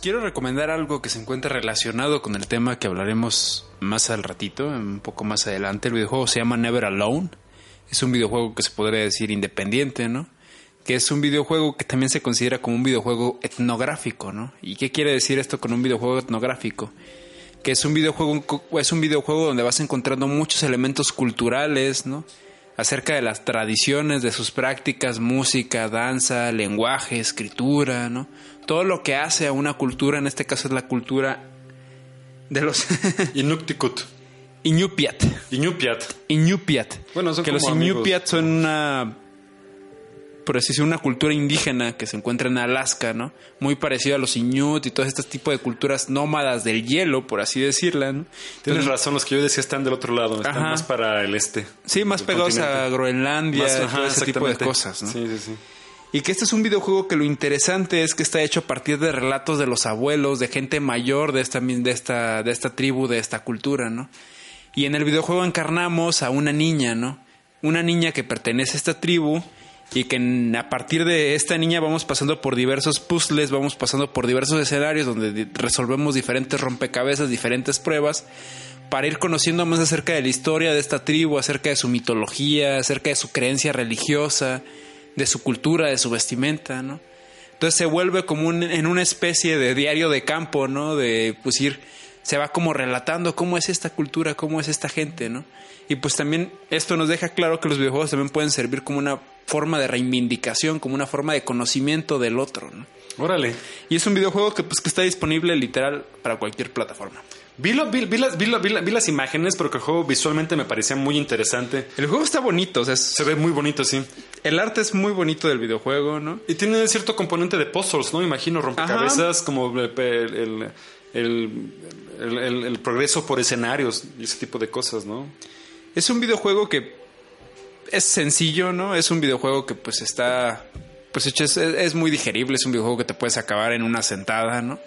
[SPEAKER 3] Quiero recomendar algo que se encuentra relacionado con el tema que hablaremos más al ratito, un poco más adelante. El videojuego se llama Never Alone. Es un videojuego que se podría decir independiente, ¿no? Que es un videojuego que también se considera como un videojuego etnográfico, ¿no? ¿Y qué quiere decir esto con un videojuego etnográfico? Que es un videojuego, es un videojuego donde vas encontrando muchos elementos culturales, ¿no? Acerca de las tradiciones, de sus prácticas, música, danza, lenguaje, escritura, ¿no? Todo lo que hace a una cultura, en este caso es la cultura de los
[SPEAKER 2] Inuktitut.
[SPEAKER 3] Iñupiat.
[SPEAKER 2] Iñupiat.
[SPEAKER 3] Iñupiat.
[SPEAKER 2] Bueno, son
[SPEAKER 3] que
[SPEAKER 2] como
[SPEAKER 3] los
[SPEAKER 2] amigos.
[SPEAKER 3] Iñupiat son una por así decirlo, una cultura indígena que se encuentra en Alaska, ¿no? Muy parecido a los Inuit y todo este tipo de culturas nómadas del hielo, por así decirla, ¿no?
[SPEAKER 2] Tienes razón, los que yo decía están del otro lado, están
[SPEAKER 3] Ajá.
[SPEAKER 2] más para el este.
[SPEAKER 3] Sí, más pegados a. Groenlandia,
[SPEAKER 2] Más-
[SPEAKER 3] todo ese tipo de cosas, ¿no?
[SPEAKER 2] Sí, sí, sí.
[SPEAKER 3] Y que este es un videojuego que lo interesante es que está hecho a partir de relatos de los abuelos, de gente mayor de esta, de esta, de esta tribu, de esta cultura, ¿no? Y en el videojuego encarnamos a una niña, ¿no? Una niña que pertenece a esta tribu y que a partir de esta niña vamos pasando por diversos puzzles, vamos pasando por diversos escenarios donde resolvemos diferentes rompecabezas, diferentes pruebas para ir conociendo más acerca de la historia de esta tribu, acerca de su mitología, acerca de su creencia religiosa, de su cultura, de su vestimenta, ¿no? Entonces se vuelve como un- en una especie de diario de campo, ¿no? De pues ir, se va como relatando cómo es esta cultura, cómo es esta gente, ¿no? Y pues también esto nos deja claro que los videojuegos también pueden servir como una forma de reivindicación, como una forma de conocimiento del otro, ¿no?
[SPEAKER 2] Órale.
[SPEAKER 3] Y es un videojuego que pues que está disponible literal para cualquier plataforma.
[SPEAKER 2] Vi, lo- vi- vi las, vi, vi la- vi las imágenes porque el juego visualmente me parecía muy interesante.
[SPEAKER 3] El juego está bonito, o sea,
[SPEAKER 2] Se ve muy bonito, sí.
[SPEAKER 3] el arte es muy bonito del videojuego, ¿no?
[SPEAKER 2] Y tiene cierto componente de puzzles, ¿no? Imagino rompecabezas, como el- el- el progreso por escenarios y ese tipo de cosas, ¿no?
[SPEAKER 3] Es un videojuego que es sencillo, ¿no? Es un videojuego que pues está, pues hecho, es, es muy digerible, es un videojuego que te puedes acabar en una sentada, ¿no?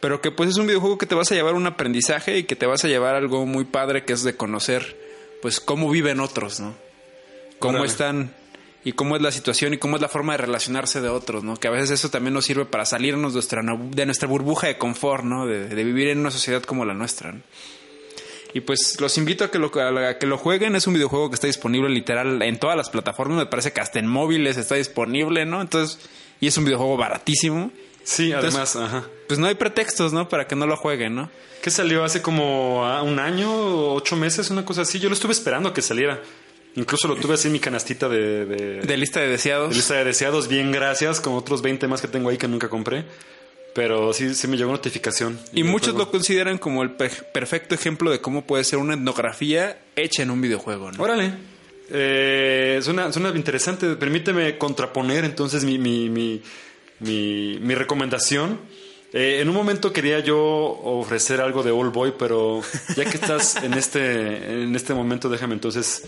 [SPEAKER 3] Pero que pues es un videojuego que te vas a llevar un aprendizaje y que te vas a llevar algo muy padre que es de conocer pues cómo viven otros, ¿no? Cómo
[SPEAKER 2] Órale.
[SPEAKER 3] están y cómo es la situación y cómo es la forma de relacionarse de otros, ¿no? Que a veces eso también nos sirve para salirnos de nuestra, de nuestra burbuja de confort, ¿no? De, de vivir en una sociedad como la nuestra, ¿no? Y pues los invito a que, lo, a que lo jueguen. Es un videojuego que está disponible literal en todas las plataformas. Me parece que hasta en móviles está disponible, ¿no? Entonces, y es un videojuego baratísimo.
[SPEAKER 2] Sí,
[SPEAKER 3] Entonces-
[SPEAKER 2] además, ajá.
[SPEAKER 3] Pues no hay pretextos, ¿no? Para que no lo jueguen, ¿no?
[SPEAKER 2] ¿Qué salió hace como ah, un año, ocho meses, una cosa así? Yo lo estuve esperando a que saliera. Incluso lo tuve así en mi canastita de, de-
[SPEAKER 3] De lista de deseados.
[SPEAKER 2] de lista de deseados. Bien, gracias, con otros 20 más que tengo ahí que nunca compré. Pero sí, sí me llegó notificación.
[SPEAKER 3] Y muchos
[SPEAKER 2] juego.
[SPEAKER 3] lo consideran como el per- perfecto ejemplo de cómo puede ser una etnografía hecha en un videojuego, ¿no?
[SPEAKER 2] Órale. Eh, suena, suena interesante. Permíteme contraponer entonces mi, mi, mi, mi, mi recomendación. Eh, en un momento quería yo ofrecer algo de All Boy, pero ya que estás en este, en este momento, déjame entonces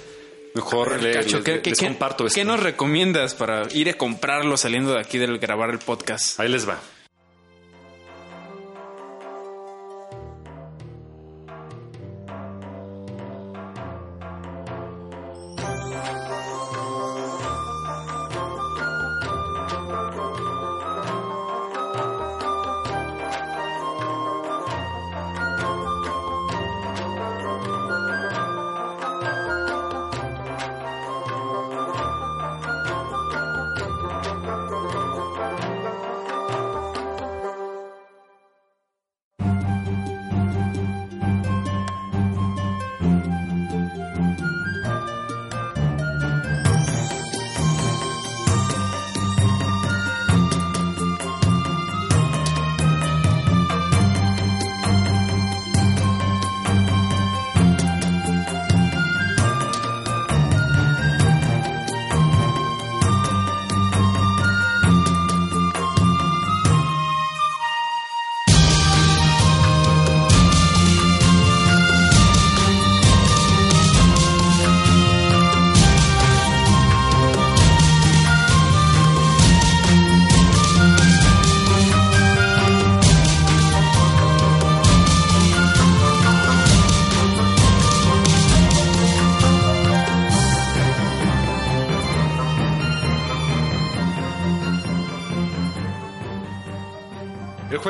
[SPEAKER 2] mejor le-
[SPEAKER 3] Cacho,
[SPEAKER 2] les,
[SPEAKER 3] ¿qué, qué-
[SPEAKER 2] les
[SPEAKER 3] qué-
[SPEAKER 2] comparto esto.
[SPEAKER 3] qué nos recomiendas para ir a comprarlo saliendo de aquí del grabar el podcast?
[SPEAKER 2] Ahí les va.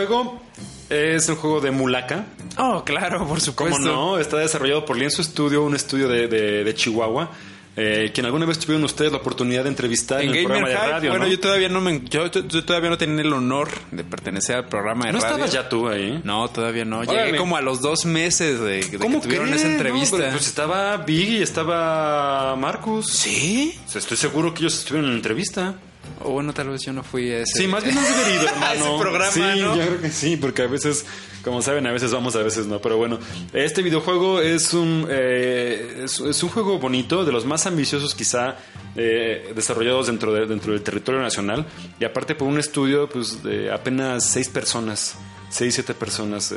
[SPEAKER 2] Juego es un juego de Mulaka.
[SPEAKER 3] Oh, claro, por supuesto.
[SPEAKER 2] ¿Cómo no? Está desarrollado por Lienzo Studio, un estudio de, de- de Chihuahua. Eh, quien alguna vez tuvieron ustedes la oportunidad de entrevistar en,
[SPEAKER 3] En
[SPEAKER 2] el programa de radio.
[SPEAKER 3] bueno,
[SPEAKER 2] ¿no?
[SPEAKER 3] yo todavía no me, yo, yo- yo todavía no tenía el honor de pertenecer al programa de
[SPEAKER 2] ¿No
[SPEAKER 3] radio.
[SPEAKER 2] estabas ya tú ahí?
[SPEAKER 3] No, todavía no.
[SPEAKER 2] Órale.
[SPEAKER 3] Llegué como a los dos meses de, de que
[SPEAKER 2] ¿Cómo
[SPEAKER 3] tuvieron
[SPEAKER 2] crees?
[SPEAKER 3] esa
[SPEAKER 2] No,
[SPEAKER 3] entrevista.
[SPEAKER 2] pero, pues estaba Big y estaba Marcus.
[SPEAKER 3] ¿Sí?
[SPEAKER 2] O sea, Estoy seguro que ellos estuvieron en la entrevista.
[SPEAKER 3] O bueno, tal vez yo no fui a ese.
[SPEAKER 2] Sí, más bien no has debido, hermano.
[SPEAKER 3] ese programa,
[SPEAKER 2] sí,
[SPEAKER 3] ¿no?
[SPEAKER 2] yo creo que sí, porque a veces, como saben, a veces vamos, a veces no. Pero bueno, este videojuego es un, eh, es, es un juego bonito, de los más ambiciosos quizá eh, desarrollados dentro, de- dentro del territorio nacional. Y aparte por un estudio pues, de apenas seis personas, seis, siete personas.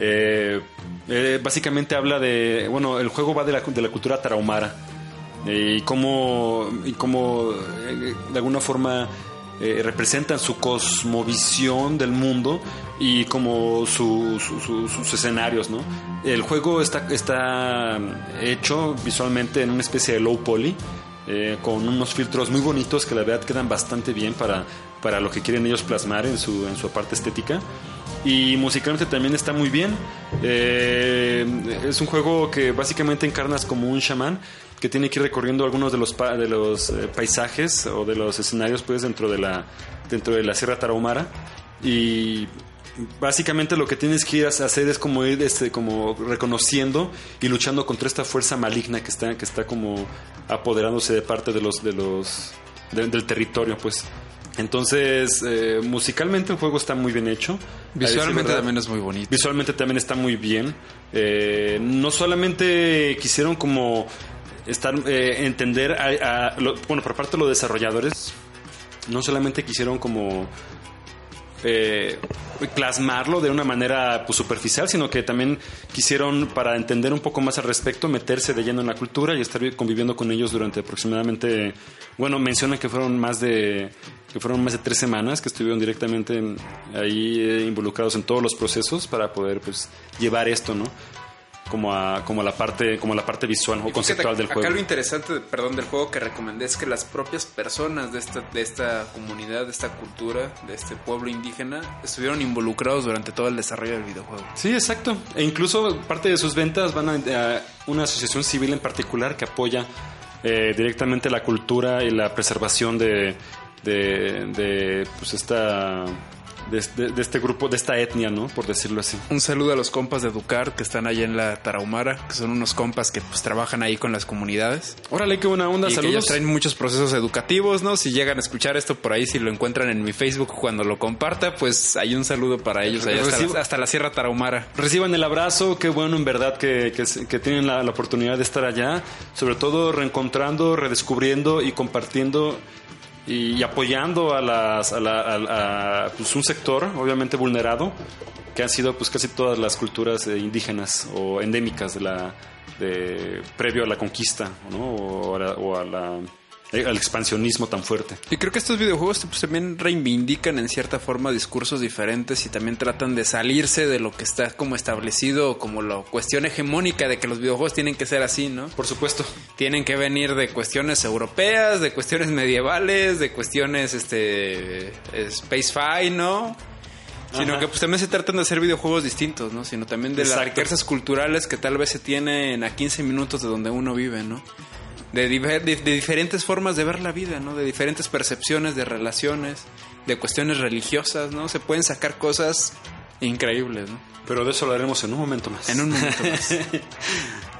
[SPEAKER 2] Eh, eh, básicamente habla de, bueno, el juego va de la, de la cultura tarahumara y cómo, y cómo eh, de alguna forma eh, representan su cosmovisión del mundo y como su- su- su- sus escenarios, ¿no? El juego está, está hecho visualmente en una especie de low poly, eh, con unos filtros muy bonitos que la verdad quedan bastante bien para, para lo que quieren ellos plasmar en su, en su parte estética. Y musicalmente también está muy bien. Eh, es un juego que básicamente encarnas como un chamán que tiene que ir recorriendo algunos de los, pa- de los eh, paisajes o de los escenarios pues dentro de la, dentro de la Sierra Tarahumara. Y básicamente lo que tienes que ir a hacer es como ir este, como reconociendo y luchando contra esta fuerza maligna que está, que está como apoderándose de parte de los, de los, de- del territorio pues. Entonces, eh, musicalmente el juego está muy bien hecho.
[SPEAKER 3] Visualmente
[SPEAKER 2] verdad.
[SPEAKER 3] también es muy bonito.
[SPEAKER 2] Visualmente también está muy bien. Eh, no solamente quisieron como estar eh, entender a, lo- bueno por parte de los desarrolladores no solamente quisieron como eh, plasmarlo de una manera pues, superficial, sino que también quisieron, para entender un poco más al respecto, meterse de lleno en la cultura y estar conviviendo con ellos durante aproximadamente, bueno, mencionan que fueron más de que fueron más de tres semanas que estuvieron directamente en- ahí eh, involucrados en todos los procesos para poder pues llevar esto, ¿no? Como a, como a la parte como a la parte visual o conceptual del
[SPEAKER 3] Acá
[SPEAKER 2] juego.
[SPEAKER 3] lo interesante, perdón, del juego que recomendé es que las propias personas de esta, de esta comunidad, de esta cultura, de este pueblo indígena, estuvieron involucrados durante todo el desarrollo del videojuego.
[SPEAKER 2] Sí, exacto. E incluso parte de sus ventas van a, a una asociación civil en particular que apoya eh, directamente la cultura y la preservación de, de, de, pues esta de, de- de este grupo, de esta etnia, ¿no? Por decirlo así.
[SPEAKER 3] Un saludo a los compas de Ducar que están allá en la Tarahumara, que son unos compas que pues trabajan ahí con las comunidades.
[SPEAKER 2] Órale, qué buena onda,
[SPEAKER 3] y que
[SPEAKER 2] saludos.
[SPEAKER 3] ellos traen muchos procesos educativos, ¿no? Si llegan a escuchar esto por ahí, si lo encuentran en mi Facebook cuando lo comparta, pues hay un saludo para ellos allá hasta, la, hasta la Sierra Tarahumara.
[SPEAKER 2] Reciban el abrazo, qué bueno en verdad que, que tienen la, la oportunidad de estar allá, sobre todo reencontrando, redescubriendo y compartiendo y, apoyando a, las, a, la- a- a, pues, un sector obviamente vulnerado que han sido pues casi todas las culturas eh, indígenas o endémicas de la de previo a la conquista o, a la- o a la- al expansionismo tan fuerte.
[SPEAKER 3] Y creo que estos videojuegos pues, también reivindican en cierta forma discursos diferentes y también tratan de salirse de lo que está como establecido como la cuestión hegemónica de que los videojuegos tienen que ser así, ¿no?
[SPEAKER 2] Por supuesto.
[SPEAKER 3] Tienen que venir de cuestiones europeas, de cuestiones medievales, de cuestiones este space fi, ¿no? Sino
[SPEAKER 2] Ajá.
[SPEAKER 3] que pues también se tratan de hacer videojuegos distintos, ¿no? Sino también de las riquezas culturales que tal vez se tienen a 15 minutos de donde uno vive, ¿no? De, de- de diferentes formas de ver la vida, ¿no? De diferentes percepciones de relaciones, de cuestiones religiosas, ¿no? Se pueden sacar cosas increíbles, ¿no?
[SPEAKER 2] Pero de eso hablaremos en un momento más.
[SPEAKER 3] En un momento más.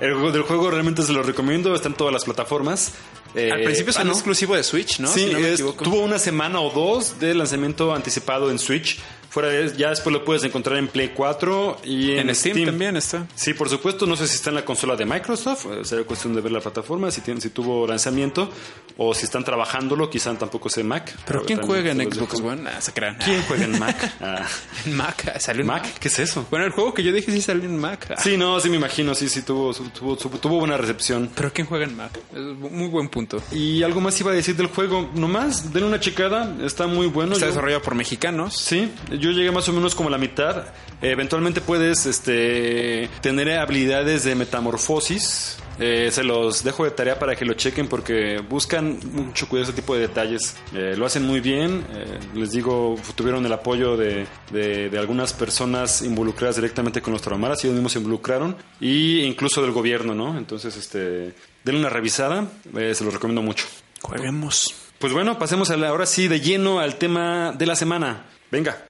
[SPEAKER 2] El juego del juego realmente se lo recomiendo, está en todas las plataformas. Eh,
[SPEAKER 3] Al principio es
[SPEAKER 2] ah,
[SPEAKER 3] exclusivo de Switch, ¿no?
[SPEAKER 2] Sí,
[SPEAKER 3] Si no me
[SPEAKER 2] es-
[SPEAKER 3] equivoco.
[SPEAKER 2] tuvo una semana o dos de lanzamiento anticipado en Switch. Fuera de, ya después lo puedes encontrar en Play 4 y en,
[SPEAKER 3] En Steam, también está.
[SPEAKER 2] Sí, por supuesto. No sé si está en la consola de Microsoft. eh, Sería cuestión de ver la plataforma, si, tiene, si tuvo lanzamiento o si están trabajándolo. Quizá tampoco sé Mac.
[SPEAKER 3] Pero ¿quién juega en Xbox. One? Se crean.
[SPEAKER 2] ¿Quién juega en Mac? Ah,
[SPEAKER 3] En Mac. ah, Salió en Mac.
[SPEAKER 2] ¿Mac? ¿Qué es eso?
[SPEAKER 3] Bueno, el juego que yo dije sí salió en Mac. Ah,
[SPEAKER 2] Sí, no, sí me imagino. Sí, sí, tuvo, tuvo, tuvo buena recepción.
[SPEAKER 3] Pero ¿quién juega en Mac? Es muy buen punto.
[SPEAKER 2] Y algo más iba a decir del juego. Nomás, denle una checada. Está muy bueno.
[SPEAKER 3] Está
[SPEAKER 2] Yo-
[SPEAKER 3] desarrollado por mexicanos.
[SPEAKER 2] Sí, yo llegué más o menos como a la mitad. Eventualmente puedes este, tener habilidades de metamorfosis. Eh, se los dejo de tarea para que lo chequen porque buscan mucho cuidado ese tipo de detalles. Eh, lo hacen muy bien. Eh, les digo, tuvieron el apoyo de, de- de algunas personas involucradas directamente con los traumaras. Ellos mismos se involucraron. Y incluso del gobierno, ¿no? Entonces, este, denle una revisada. Se los recomiendo mucho.
[SPEAKER 3] Jueguemos.
[SPEAKER 2] Pues bueno, pasemos a la- ahora sí de lleno al tema de la semana. Venga.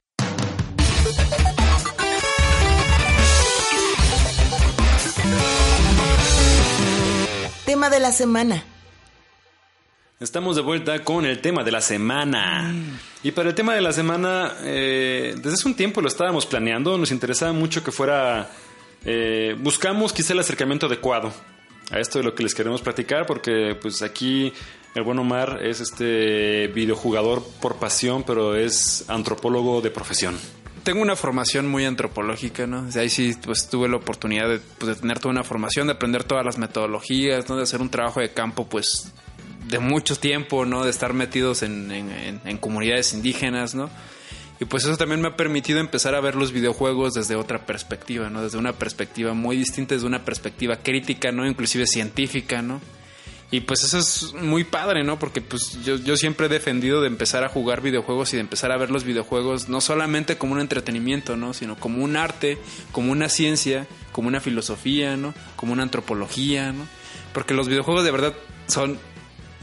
[SPEAKER 1] Tema de la semana.
[SPEAKER 2] Estamos de vuelta con el tema de la semana. Y para el tema de la semana, eh, desde hace un tiempo lo estábamos planeando, nos interesaba mucho que fuera... eh, buscamos quizá el acercamiento adecuado a esto de lo que les queremos platicar, porque pues aquí el buen Omar es este videojugador por pasión, pero es antropólogo de profesión.
[SPEAKER 3] Tengo una formación muy antropológica, ¿no? Sea, ahí sí pues, tuve la oportunidad de, pues, de tener toda una formación, de aprender todas las metodologías, ¿no? de hacer un trabajo de campo, pues, de mucho tiempo, ¿no? De estar metidos en- en- en comunidades indígenas, ¿no? Y pues eso también me ha permitido empezar a ver los videojuegos desde otra perspectiva, ¿no? Desde una perspectiva muy distinta, desde una perspectiva crítica, ¿no? Inclusive científica, ¿no? Y pues eso es muy padre, ¿no? Porque pues yo, yo siempre he defendido de empezar a jugar videojuegos y de empezar a ver los videojuegos no solamente como un entretenimiento, ¿no? Sino como un arte, como una ciencia, como una filosofía, ¿no? Como una antropología, ¿no? Porque los videojuegos de verdad son,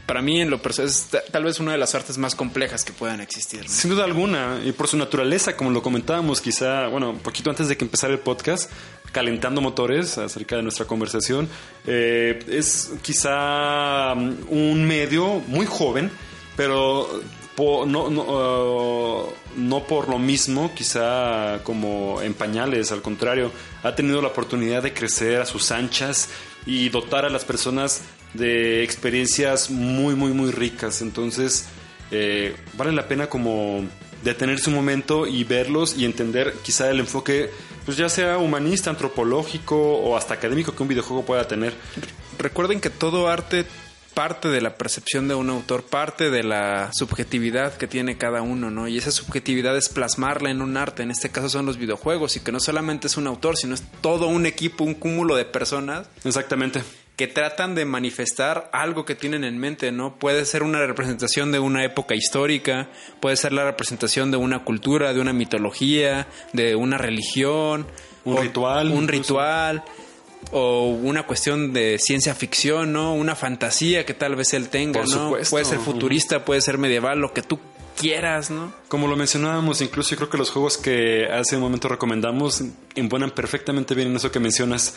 [SPEAKER 3] para mí en lo personal, es ta- tal vez una de las artes más complejas que puedan existir.
[SPEAKER 2] Sin duda alguna, y por su naturaleza, como lo comentábamos quizá, bueno, un poquito antes de que empezara el podcast, calentando motores acerca de nuestra conversación, eh, es quizá mm, un medio muy joven, pero no, no, uh, no por lo mismo, quizá como en pañales, al contrario, ha tenido la oportunidad de crecer a sus anchas y dotar a las personas de experiencias muy, muy, muy ricas. Entonces, eh, vale la pena como detenerse un momento y verlos y entender quizá el enfoque, pues ya sea humanista, antropológico o hasta académico que un videojuego pueda tener.
[SPEAKER 3] Recuerden que todo arte parte de la percepción de un autor, parte de la subjetividad que tiene cada uno, ¿no? Y esa subjetividad es plasmarla en un arte, en este caso son los videojuegos, y que no solamente es un autor, sino es todo un equipo, un cúmulo de personas
[SPEAKER 2] Exactamente.
[SPEAKER 3] Que tratan de manifestar algo que tienen en mente, ¿no? Puede ser una representación de una época histórica, puede ser la representación de una cultura, de una mitología, de una religión,
[SPEAKER 2] Un ritual,
[SPEAKER 3] un
[SPEAKER 2] incluso.
[SPEAKER 3] ritual o una cuestión de ciencia ficción, ¿no? Una fantasía que tal vez él tenga,
[SPEAKER 2] Por
[SPEAKER 3] ¿no?
[SPEAKER 2] supuesto.
[SPEAKER 3] Puede ser futurista, puede ser medieval, lo que tú quieras, ¿no?
[SPEAKER 2] Como lo mencionábamos, incluso yo creo que los juegos que hace un momento recomendamos embonan perfectamente bien en eso que mencionas.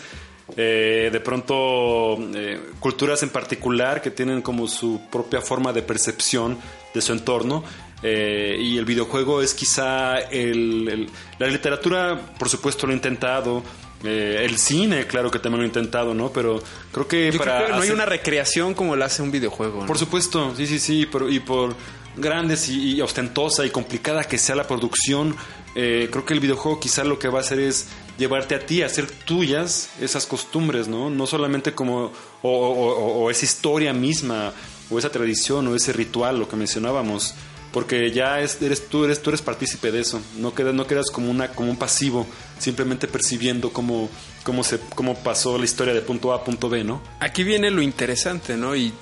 [SPEAKER 2] Eh, de pronto, eh, culturas en particular que tienen como su propia forma de percepción de su entorno. eh, y el videojuego es quizá el, el- la literatura, por supuesto, lo ha intentado. el cine, claro que también lo ha intentado, ¿no? Pero creo que
[SPEAKER 3] Yo
[SPEAKER 2] para
[SPEAKER 3] creo que no hay una recreación como la hace un videojuego, ¿no?
[SPEAKER 2] por supuesto, sí, sí, sí, pero, y por grandes y, y ostentosa y complicada que sea la producción, eh, creo que el videojuego quizá lo que va a hacer es llevarte a ti a hacer tuyas esas costumbres, ¿no? No solamente como, o, esa historia misma, o esa tradición, o ese ritual, lo que mencionábamos. Porque ya es- eres tú, eres tú eres partícipe de eso. No quedas, no quedas como una, como un pasivo, simplemente percibiendo cómo, cómo se, cómo pasó la historia de punto A a punto B, ¿no?
[SPEAKER 3] Aquí viene lo interesante, ¿no? Y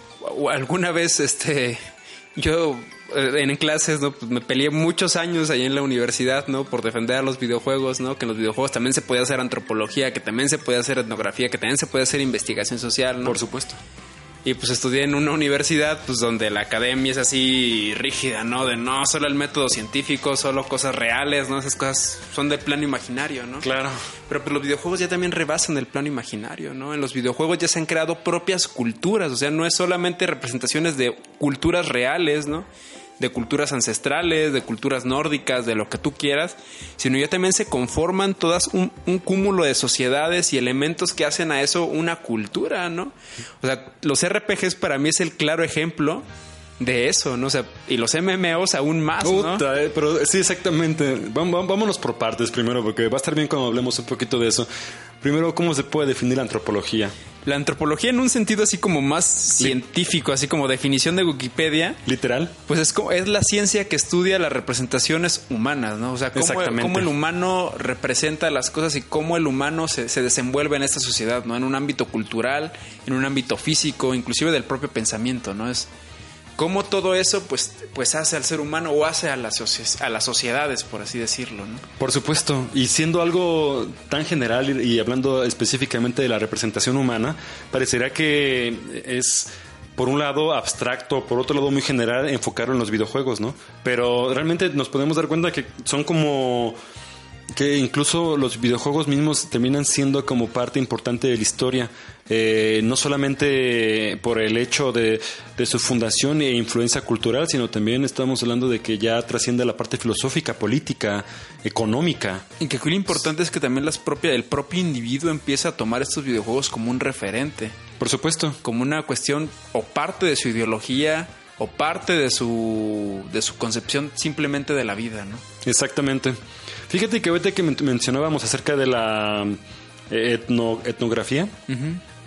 [SPEAKER 3] alguna vez, este, yo en clases, ¿no? Pues me peleé muchos años ahí en la universidad, ¿no? Por defender a los videojuegos, ¿no? Que en los videojuegos también se puede hacer antropología, que también se puede hacer etnografía, que también se puede hacer investigación social, ¿no?
[SPEAKER 2] Por supuesto.
[SPEAKER 3] Y pues estudié en una universidad, pues donde la academia es así rígida, ¿no? De no, solo el método científico, solo cosas reales, ¿no? Esas cosas son del plano imaginario, ¿no?
[SPEAKER 2] Claro.
[SPEAKER 3] Pero pues, los videojuegos ya también rebasan el plano imaginario, ¿no? En los videojuegos ya se han creado propias culturas, o sea, no es solamente representaciones de culturas reales, ¿no? De culturas ancestrales, de culturas nórdicas, de lo que tú quieras, sino ya también se conforman todas un, un cúmulo de sociedades y elementos que hacen a eso una cultura, ¿no? O sea, los RPGs para mí es el claro ejemplo de eso, ¿no? O sea, y los MMOs aún más, ¿no?
[SPEAKER 2] Eh, pero sí, exactamente. Vámonos por partes primero, porque va a estar bien cuando hablemos un poquito de eso. Primero, ¿cómo se puede definir la antropología?
[SPEAKER 3] La antropología en un sentido así como más científico, así como definición de Wikipedia,
[SPEAKER 2] ¿Literal?
[SPEAKER 3] pues es como es la ciencia que estudia las representaciones humanas, ¿no? O sea, cómo, el humano representa las cosas y cómo el humano se, se desenvuelve en esta sociedad, ¿no? En un ámbito cultural, en un ámbito físico, inclusive del propio pensamiento, ¿no? Es cómo todo eso pues, pues hace al ser humano o hace a las, a las sociedades, por así decirlo, ¿no?
[SPEAKER 2] Por supuesto. Y siendo algo tan general y y hablando específicamente de la representación humana, parecería que es, por un lado, abstracto, por otro lado, muy general enfocarlo en los videojuegos, ¿no? Pero realmente nos podemos dar cuenta que son como que incluso los videojuegos mismos terminan siendo como parte importante de la historia, eh, no solamente por el hecho de, de, su fundación e influencia cultural, sino también estamos hablando de que ya trasciende la parte filosófica, política, económica.
[SPEAKER 3] Y que lo importante es que también las propias, el propio individuo empieza a tomar estos videojuegos como un referente.
[SPEAKER 2] Por supuesto.
[SPEAKER 3] Como una cuestión o parte de su ideología o parte de su, de su concepción simplemente de la vida, ¿no?
[SPEAKER 2] Exactamente. Fíjate que ahorita que mencionábamos acerca de la eh, etno, etnografía,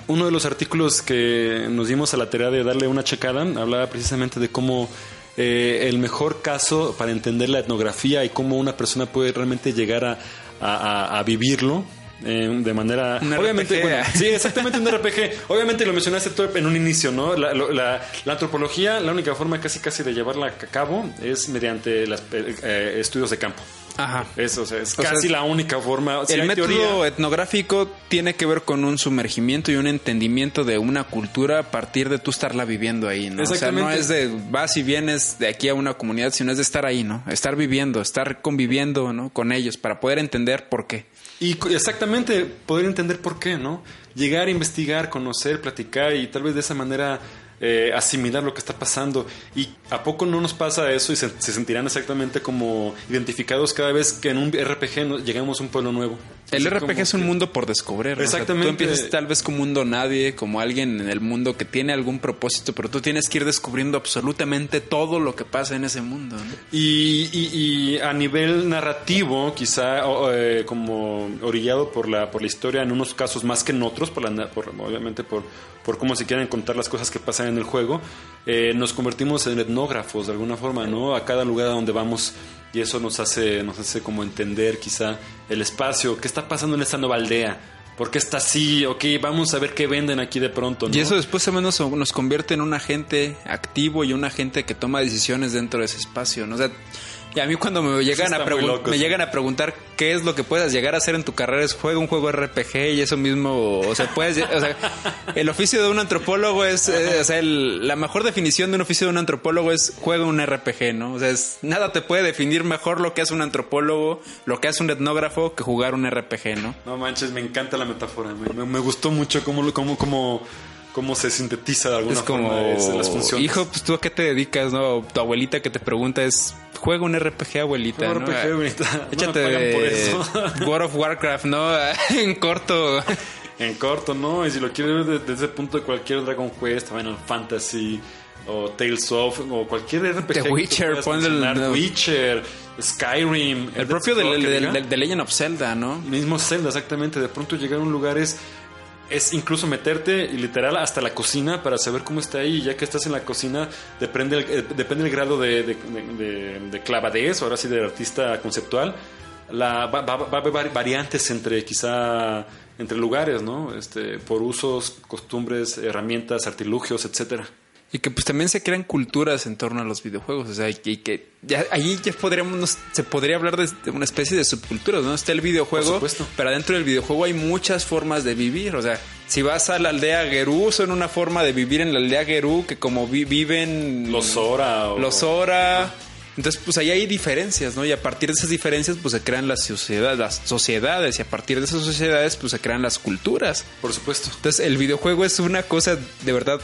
[SPEAKER 2] uno de los artículos que nos dimos a la tarea de darle una checada hablaba precisamente de cómo eh, el mejor caso para entender la etnografía y cómo una persona puede realmente llegar a, a, a vivirlo eh, de manera obviamente bueno, sí exactamente un RPG obviamente lo mencionaste tú en un inicio no la, la, la, antropología la única forma casi casi de llevarla a cabo es mediante los eh, estudios de campo
[SPEAKER 3] Ajá.
[SPEAKER 2] Eso, o sea, es o casi sea, la única forma.
[SPEAKER 3] Sea, el método teoría... etnográfico tiene que ver con un sumergimiento y un entendimiento de una cultura a partir de tú estarla viviendo ahí, ¿no? O sea, no es de vas y vienes de aquí a una comunidad, sino es de estar ahí, ¿no? Estar viviendo, estar conviviendo, ¿no? Con ellos para poder entender por qué.
[SPEAKER 2] Y exactamente poder entender por qué, ¿no? Llegar a investigar, conocer, platicar y tal vez de esa manera eh, asimilar lo que está pasando. ¿Y a poco no nos pasa eso y se, se, sentirán exactamente como identificados cada vez que en un RPG llegamos a un pueblo nuevo?
[SPEAKER 3] El RPG como, es un mundo por descubrir.
[SPEAKER 2] Exactamente.
[SPEAKER 3] O sea, tú empiezas tal vez como un mundo nadie, como alguien en el mundo que tiene algún propósito, pero tú tienes que ir descubriendo absolutamente todo lo que pasa en ese mundo. ¿no?
[SPEAKER 2] Y, y, y, a nivel narrativo, quizá o, eh, como orillado por la, por la historia, en unos casos más que en otros, por la, por, obviamente por, por cómo se quieren contar las cosas que pasan en el juego, eh, nos convertimos en etnógrafos de alguna forma, ¿no? A cada lugar a donde vamos y eso nos hace, nos hace como entender quizá el espacio, qué está pasando en esta nueva aldea, por qué está así, ok, vamos a ver qué venden aquí de pronto.
[SPEAKER 3] Y eso después menos nos convierte en un agente activo y un agente que toma decisiones dentro de ese espacio, ¿no? O y a mí cuando me llegan, a loco, me sí. llegan a preguntar qué es lo que puedas llegar a hacer en tu carrera es juega un juego RPG y eso mismo, o sea, puedes, o sea, el oficio de un antropólogo es, eh, o sea, el, la mejor definición de un oficio de un antropólogo es juega un RPG, ¿no? O sea, es, nada te puede definir mejor lo que hace un antropólogo, lo que hace un etnógrafo que jugar un RPG, ¿no?
[SPEAKER 2] No manches, me encanta la metáfora, me, me, me gustó mucho cómo, cómo, cómo cómo se sintetiza de alguna
[SPEAKER 3] es como,
[SPEAKER 2] forma de las funciones.
[SPEAKER 3] Hijo, pues tú a qué te dedicas, ¿no? Tu abuelita que te pregunta es, juega un RPG, abuelita.
[SPEAKER 2] Un
[SPEAKER 3] ¿no?
[SPEAKER 2] RPG, abuelita.
[SPEAKER 3] Échate
[SPEAKER 2] no me por eso.
[SPEAKER 3] World of Warcraft, ¿no? en corto.
[SPEAKER 2] en corto, ¿no? Y si lo quieres ver desde ese punto de cualquier Dragon Quest, Final Fantasy o Tales of o cualquier RPG.
[SPEAKER 3] The Witcher, ponle
[SPEAKER 2] el no. Witcher, Skyrim.
[SPEAKER 3] El, el propio de, de, de, de, Legend of Zelda, ¿no?
[SPEAKER 2] Mismo Zelda, exactamente. De pronto llegaron lugares es incluso meterte literal hasta la cocina para saber cómo está ahí. Ya que estás en la cocina, depende el, eh, depende el grado de, de, de, de, clavadez, ahora sí, del artista conceptual. La, va, va, va, a haber variantes entre quizá entre lugares, ¿no? Este, por usos, costumbres, herramientas, artilugios, etcétera.
[SPEAKER 3] Y que pues también se crean culturas en torno a los videojuegos. O sea, y que, y que ya, ahí ya podríamos, se podría hablar de, de, una especie de subculturas, ¿no? Está el videojuego, pero dentro del videojuego hay muchas formas de vivir. O sea, si vas a la aldea Gerú, son una forma de vivir en la aldea Gerú que como vi, viven
[SPEAKER 2] los Hora.
[SPEAKER 3] O... Los Hora. Entonces, pues ahí hay diferencias, ¿no? Y a partir de esas diferencias, pues se crean las sociedades, las sociedades, y a partir de esas sociedades, pues se crean las culturas.
[SPEAKER 2] Por supuesto.
[SPEAKER 3] Entonces, el videojuego es una cosa de verdad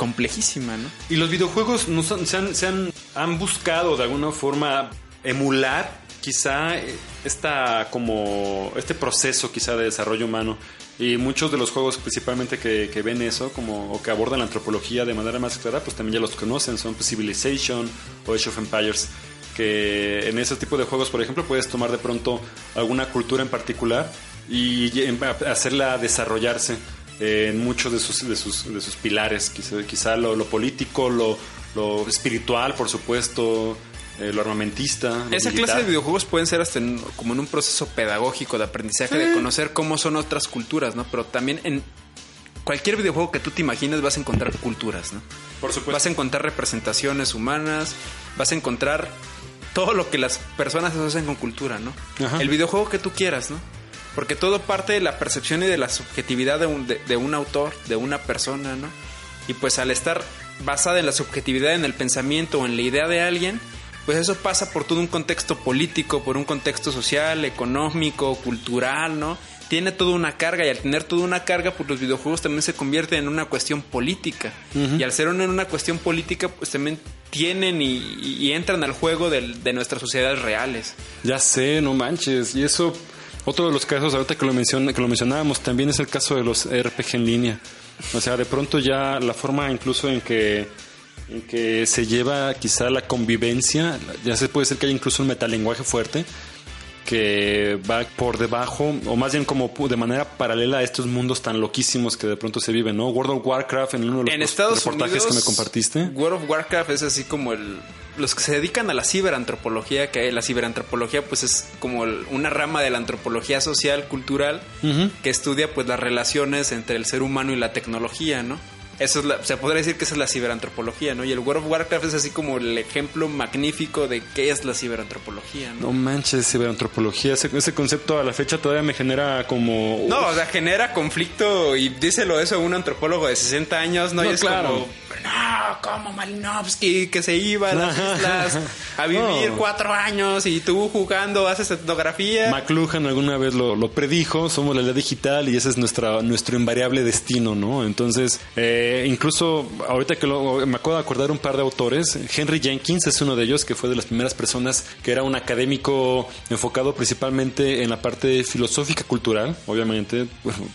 [SPEAKER 3] complejísima, ¿no?
[SPEAKER 2] Y los videojuegos no son, se, han, se han, han, buscado de alguna forma emular quizá esta como este proceso quizá de desarrollo humano. Y muchos de los juegos principalmente que, que, ven eso como o que abordan la antropología de manera más clara pues también ya los conocen. Son pues, Civilization o Age of Empires que en ese tipo de juegos por ejemplo puedes tomar de pronto alguna cultura en particular y hacerla desarrollarse en muchos de sus, de sus, de sus pilares, quizá, quizá lo, lo, político, lo, lo, espiritual, por supuesto, eh, lo armamentista. Lo
[SPEAKER 3] Esa militar. clase de videojuegos pueden ser hasta en, como en un proceso pedagógico de aprendizaje, sí. de conocer cómo son otras culturas, ¿no? Pero también en cualquier videojuego que tú te imagines vas a encontrar culturas, ¿no?
[SPEAKER 2] Por supuesto.
[SPEAKER 3] Vas a encontrar representaciones humanas, vas a encontrar todo lo que las personas asocian con cultura, ¿no? Ajá. El videojuego que tú quieras, ¿no? Porque todo parte de la percepción y de la subjetividad de un, de, de un, autor, de una persona, ¿no? Y pues al estar basada en la subjetividad, en el pensamiento o en la idea de alguien, pues eso pasa por todo un contexto político, por un contexto social, económico, cultural, ¿no? Tiene toda una carga y al tener toda una carga, pues los videojuegos también se convierten en una cuestión política. Y al ser en una cuestión política, pues también tienen y, y entran al juego del- de, nuestras sociedades reales.
[SPEAKER 2] Ya sé, no manches. Y eso, otro de los casos, ahorita que lo, mencion- que lo mencionábamos, también es el caso de los RPG en línea. O sea, de pronto ya la forma incluso en que, en que se lleva quizá la convivencia, ya se puede decir que hay incluso un metalenguaje fuerte que va por debajo, o más bien como de manera paralela a estos mundos tan loquísimos que de pronto se viven, ¿no? World of Warcraft en uno de los
[SPEAKER 3] en Estados
[SPEAKER 2] reportajes
[SPEAKER 3] Unidos,
[SPEAKER 2] que me compartiste.
[SPEAKER 3] World of Warcraft es así como el los que se dedican a la ciberantropología, que la ciberantropología pues es como una rama de la antropología social, cultural, que estudia pues las relaciones entre el ser humano y la tecnología, ¿no? Eso es la- se podría decir que esa es la ciberantropología, ¿no? Y el World of Warcraft es así como el ejemplo magnífico de qué es la ciberantropología, ¿no?
[SPEAKER 2] No manches, ciberantropología, ese, ese concepto a la fecha todavía me genera como...
[SPEAKER 3] No, o sea, genera conflicto y díselo eso a un antropólogo de 60 años, ¿no?
[SPEAKER 2] No,
[SPEAKER 3] y es
[SPEAKER 2] claro.
[SPEAKER 3] como, no, como Malinowski, que se iba a las islas a vivir
[SPEAKER 2] No.
[SPEAKER 3] cuatro años y tú jugando, haces etnografía.
[SPEAKER 2] McLuhan alguna vez lo, lo predijo, somos la edad digital y ese es nuestra, nuestro invariable destino, ¿no? Entonces, eh, incluso ahorita que lo, me acabo de acordar un par de autores, Henry Jenkins es uno de ellos, que fue de las primeras personas que era un académico enfocado principalmente en la parte filosófica cultural, obviamente,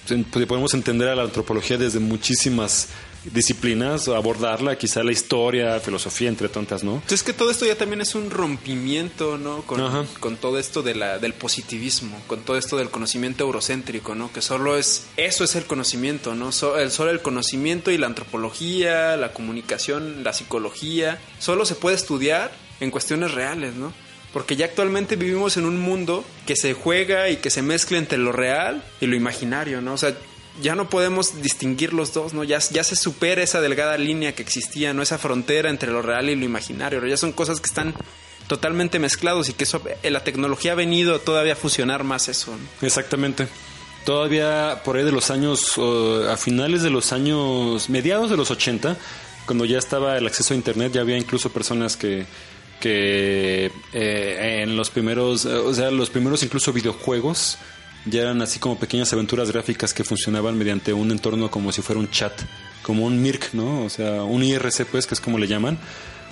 [SPEAKER 2] en- podemos entender a la antropología desde muchísimas disciplinas, abordarla, quizá la historia, filosofía, entre tantas, ¿no?
[SPEAKER 3] Entonces que todo esto ya también es un rompimiento, ¿no? Con,
[SPEAKER 2] Ajá.
[SPEAKER 3] con todo esto de la, del positivismo, con todo esto del conocimiento eurocéntrico, ¿no? Que solo es, eso es el conocimiento, ¿no? So- el, solo el conocimiento y la antropología, la comunicación, la psicología, solo se puede estudiar en cuestiones reales, ¿no? Porque ya actualmente vivimos en un mundo que se juega y que se mezcla entre lo real y lo imaginario, ¿no? O sea, ya no podemos distinguir los dos, ¿no? Ya, ya se supera esa delgada línea que existía, ¿no? Esa frontera entre lo real y lo imaginario. ¿no? Ya son cosas que están totalmente mezclados y que eso, eh, la tecnología ha venido todavía a fusionar más eso.
[SPEAKER 2] Exactamente. Todavía por ahí de los años, a finales de los años, mediados de los 80, cuando ya estaba el acceso a Internet, ya había incluso personas que, que eh, en los primeros, eh, o sea, los primeros incluso videojuegos, ya eran así como pequeñas aventuras gráficas que funcionaban mediante un entorno como si fuera un chat, como un MIRC, ¿no? O sea, un IRC, pues, que es como le llaman,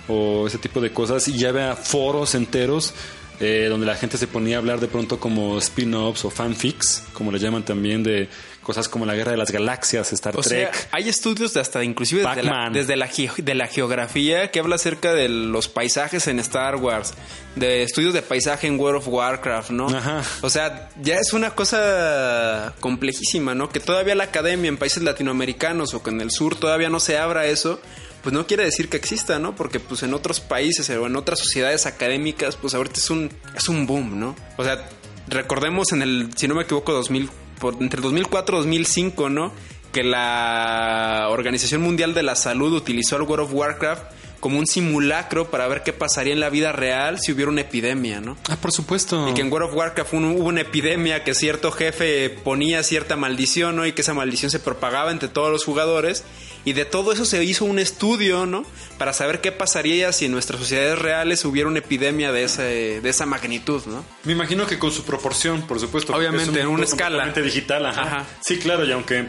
[SPEAKER 2] o ese tipo de cosas, y ya había foros enteros eh, donde la gente se ponía a hablar de pronto como spin-offs o fanfics, como le llaman también, de cosas como la Guerra de las Galaxias, Star
[SPEAKER 3] O
[SPEAKER 2] Trek.
[SPEAKER 3] sea, hay estudios de hasta inclusive desde, la,
[SPEAKER 2] Pac-Man.
[SPEAKER 3] desde la, geo- de la geografía que habla acerca de los paisajes en Star Wars, de estudios de paisaje en World of Warcraft, ¿no?
[SPEAKER 2] Ajá.
[SPEAKER 3] O sea, ya es una cosa complejísima, ¿no? Que todavía la academia en países latinoamericanos o que en el sur todavía no se abra eso, pues no quiere decir que exista, ¿no? Porque pues en otros países o en otras sociedades académicas, pues ahorita es un, es un boom, ¿no? O sea, recordemos en el, si no me equivoco, 2000, por- entre el 2004 y 2005, ¿no? Que la Organización Mundial de la Salud utilizó el World of Warcraft como un simulacro para ver qué pasaría en la vida real si hubiera una epidemia, ¿no?
[SPEAKER 2] Ah, por supuesto.
[SPEAKER 3] Y que en World of Warcraft un- hubo una epidemia que cierto jefe ponía cierta maldición, ¿no? Y que esa maldición se propagaba entre todos los jugadores. Y de todo eso se hizo un estudio, ¿no? Para saber qué pasaría si en nuestras sociedades reales hubiera una epidemia de, ese, de esa magnitud, ¿no?
[SPEAKER 2] Me imagino que con su proporción, por supuesto.
[SPEAKER 3] Obviamente,
[SPEAKER 2] es un
[SPEAKER 3] en una escala.
[SPEAKER 2] digital, ajá.
[SPEAKER 3] Ajá.
[SPEAKER 2] Sí, claro, y aunque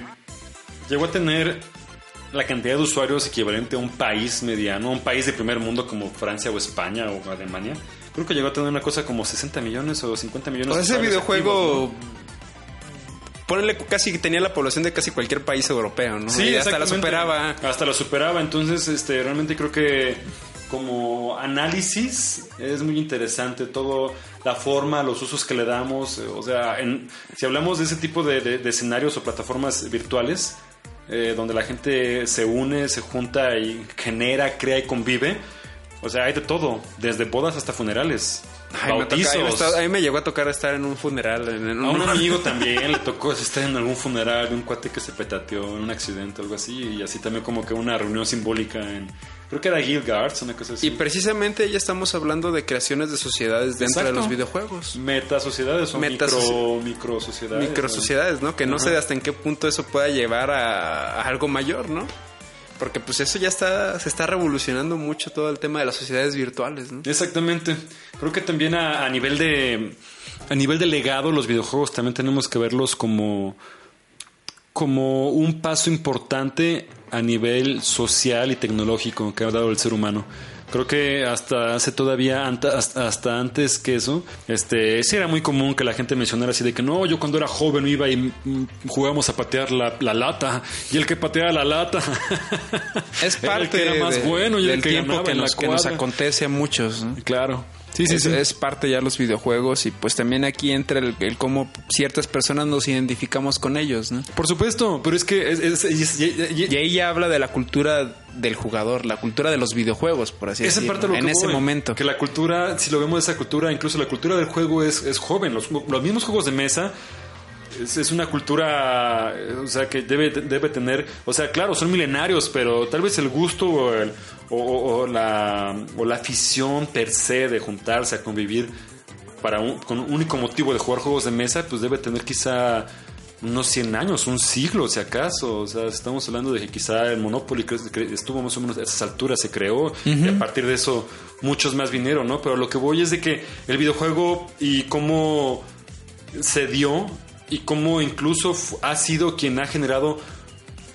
[SPEAKER 2] llegó a tener la cantidad de usuarios equivalente a un país mediano, un país de primer mundo como Francia o España o Alemania, creo que llegó a tener una cosa como 60 millones o 50 millones
[SPEAKER 3] O sea, ese videojuego...
[SPEAKER 2] activos,
[SPEAKER 3] Ponle casi que tenía la población de casi cualquier país europeo, ¿no?
[SPEAKER 2] Sí,
[SPEAKER 3] y hasta la superaba.
[SPEAKER 2] Hasta la superaba, entonces este realmente creo que como análisis es muy interesante todo la forma, los usos que le damos, o sea, en- si hablamos de ese tipo de, de- de escenarios o plataformas virtuales eh, donde la gente se une, se junta y genera, crea y convive, o sea, hay de todo, desde bodas hasta funerales,
[SPEAKER 3] Ay, me toca- a, mí me a mí me llegó a tocar estar en un funeral. En, en
[SPEAKER 2] A un
[SPEAKER 3] un-
[SPEAKER 2] amigo también le tocó estar en algún funeral de un cuate que se petateó en un accidente o algo así. Y así también como que una reunión simbólica en... Creo que era Guildguards, una cosa así.
[SPEAKER 3] Y precisamente ya estamos hablando de creaciones de sociedades dentro
[SPEAKER 2] Exacto.
[SPEAKER 3] de los videojuegos.
[SPEAKER 2] Meta sociedades o
[SPEAKER 3] Meta
[SPEAKER 2] micro,
[SPEAKER 3] soci-
[SPEAKER 2] micro sociedades.
[SPEAKER 3] ¿no? Que no sé hasta en qué punto eso pueda llevar a, a algo mayor, ¿no? Porque pues eso ya está, se está revolucionando mucho todo el tema de las sociedades virtuales, ¿no?
[SPEAKER 2] Exactamente. Creo que también a, a nivel de a nivel de legado los videojuegos también tenemos que verlos como como un paso importante a nivel social y tecnológico que ha dado el ser humano. Creo que hasta hace todavía, hasta, hasta antes que eso, este, sí era muy común que la gente mencionara así de que no, yo cuando era joven iba y mm, jugábamos a patear la, la lata y el que pateaba la lata
[SPEAKER 3] Es
[SPEAKER 2] era el
[SPEAKER 3] parte
[SPEAKER 2] que era más
[SPEAKER 3] de-
[SPEAKER 2] bueno y el que
[SPEAKER 3] tiempo
[SPEAKER 2] ganaba
[SPEAKER 3] que
[SPEAKER 2] en la
[SPEAKER 3] nos, que nos acontece a muchos. ¿no?
[SPEAKER 2] Claro. Sí, sí,
[SPEAKER 3] es,
[SPEAKER 2] sí.
[SPEAKER 3] es parte ya los videojuegos y pues también aquí entra el, el cómo ciertas personas nos identificamos con ellos, ¿no?
[SPEAKER 2] Por supuesto, pero es que es- es- y- y- y-
[SPEAKER 3] Y ahí ya habla de la cultura del jugador, la cultura de los videojuegos, por así
[SPEAKER 2] Esa
[SPEAKER 3] decirlo.
[SPEAKER 2] parte de lo
[SPEAKER 3] en
[SPEAKER 2] que
[SPEAKER 3] ese
[SPEAKER 2] voy,
[SPEAKER 3] momento.
[SPEAKER 2] Que la cultura, si lo vemos de esa cultura, incluso la cultura del juego es, es joven. Los, los mismos juegos de mesa es, es una cultura, eh, o sea, que debe, debe tener, o sea, claro, son milenarios, pero tal vez el gusto o, el- o- o- o la, o la afición per se de juntarse a convivir para un, con un único motivo de jugar juegos de mesa, pues debe tener quizá unos 100 años, un siglo si acaso. O sea, estamos hablando de que quizá el Monopoly estuvo más o menos a esas alturas, se creó y a partir de eso muchos más vinieron, ¿no? Pero lo que voy es de que el videojuego y cómo se dio y cómo incluso ha sido quien ha generado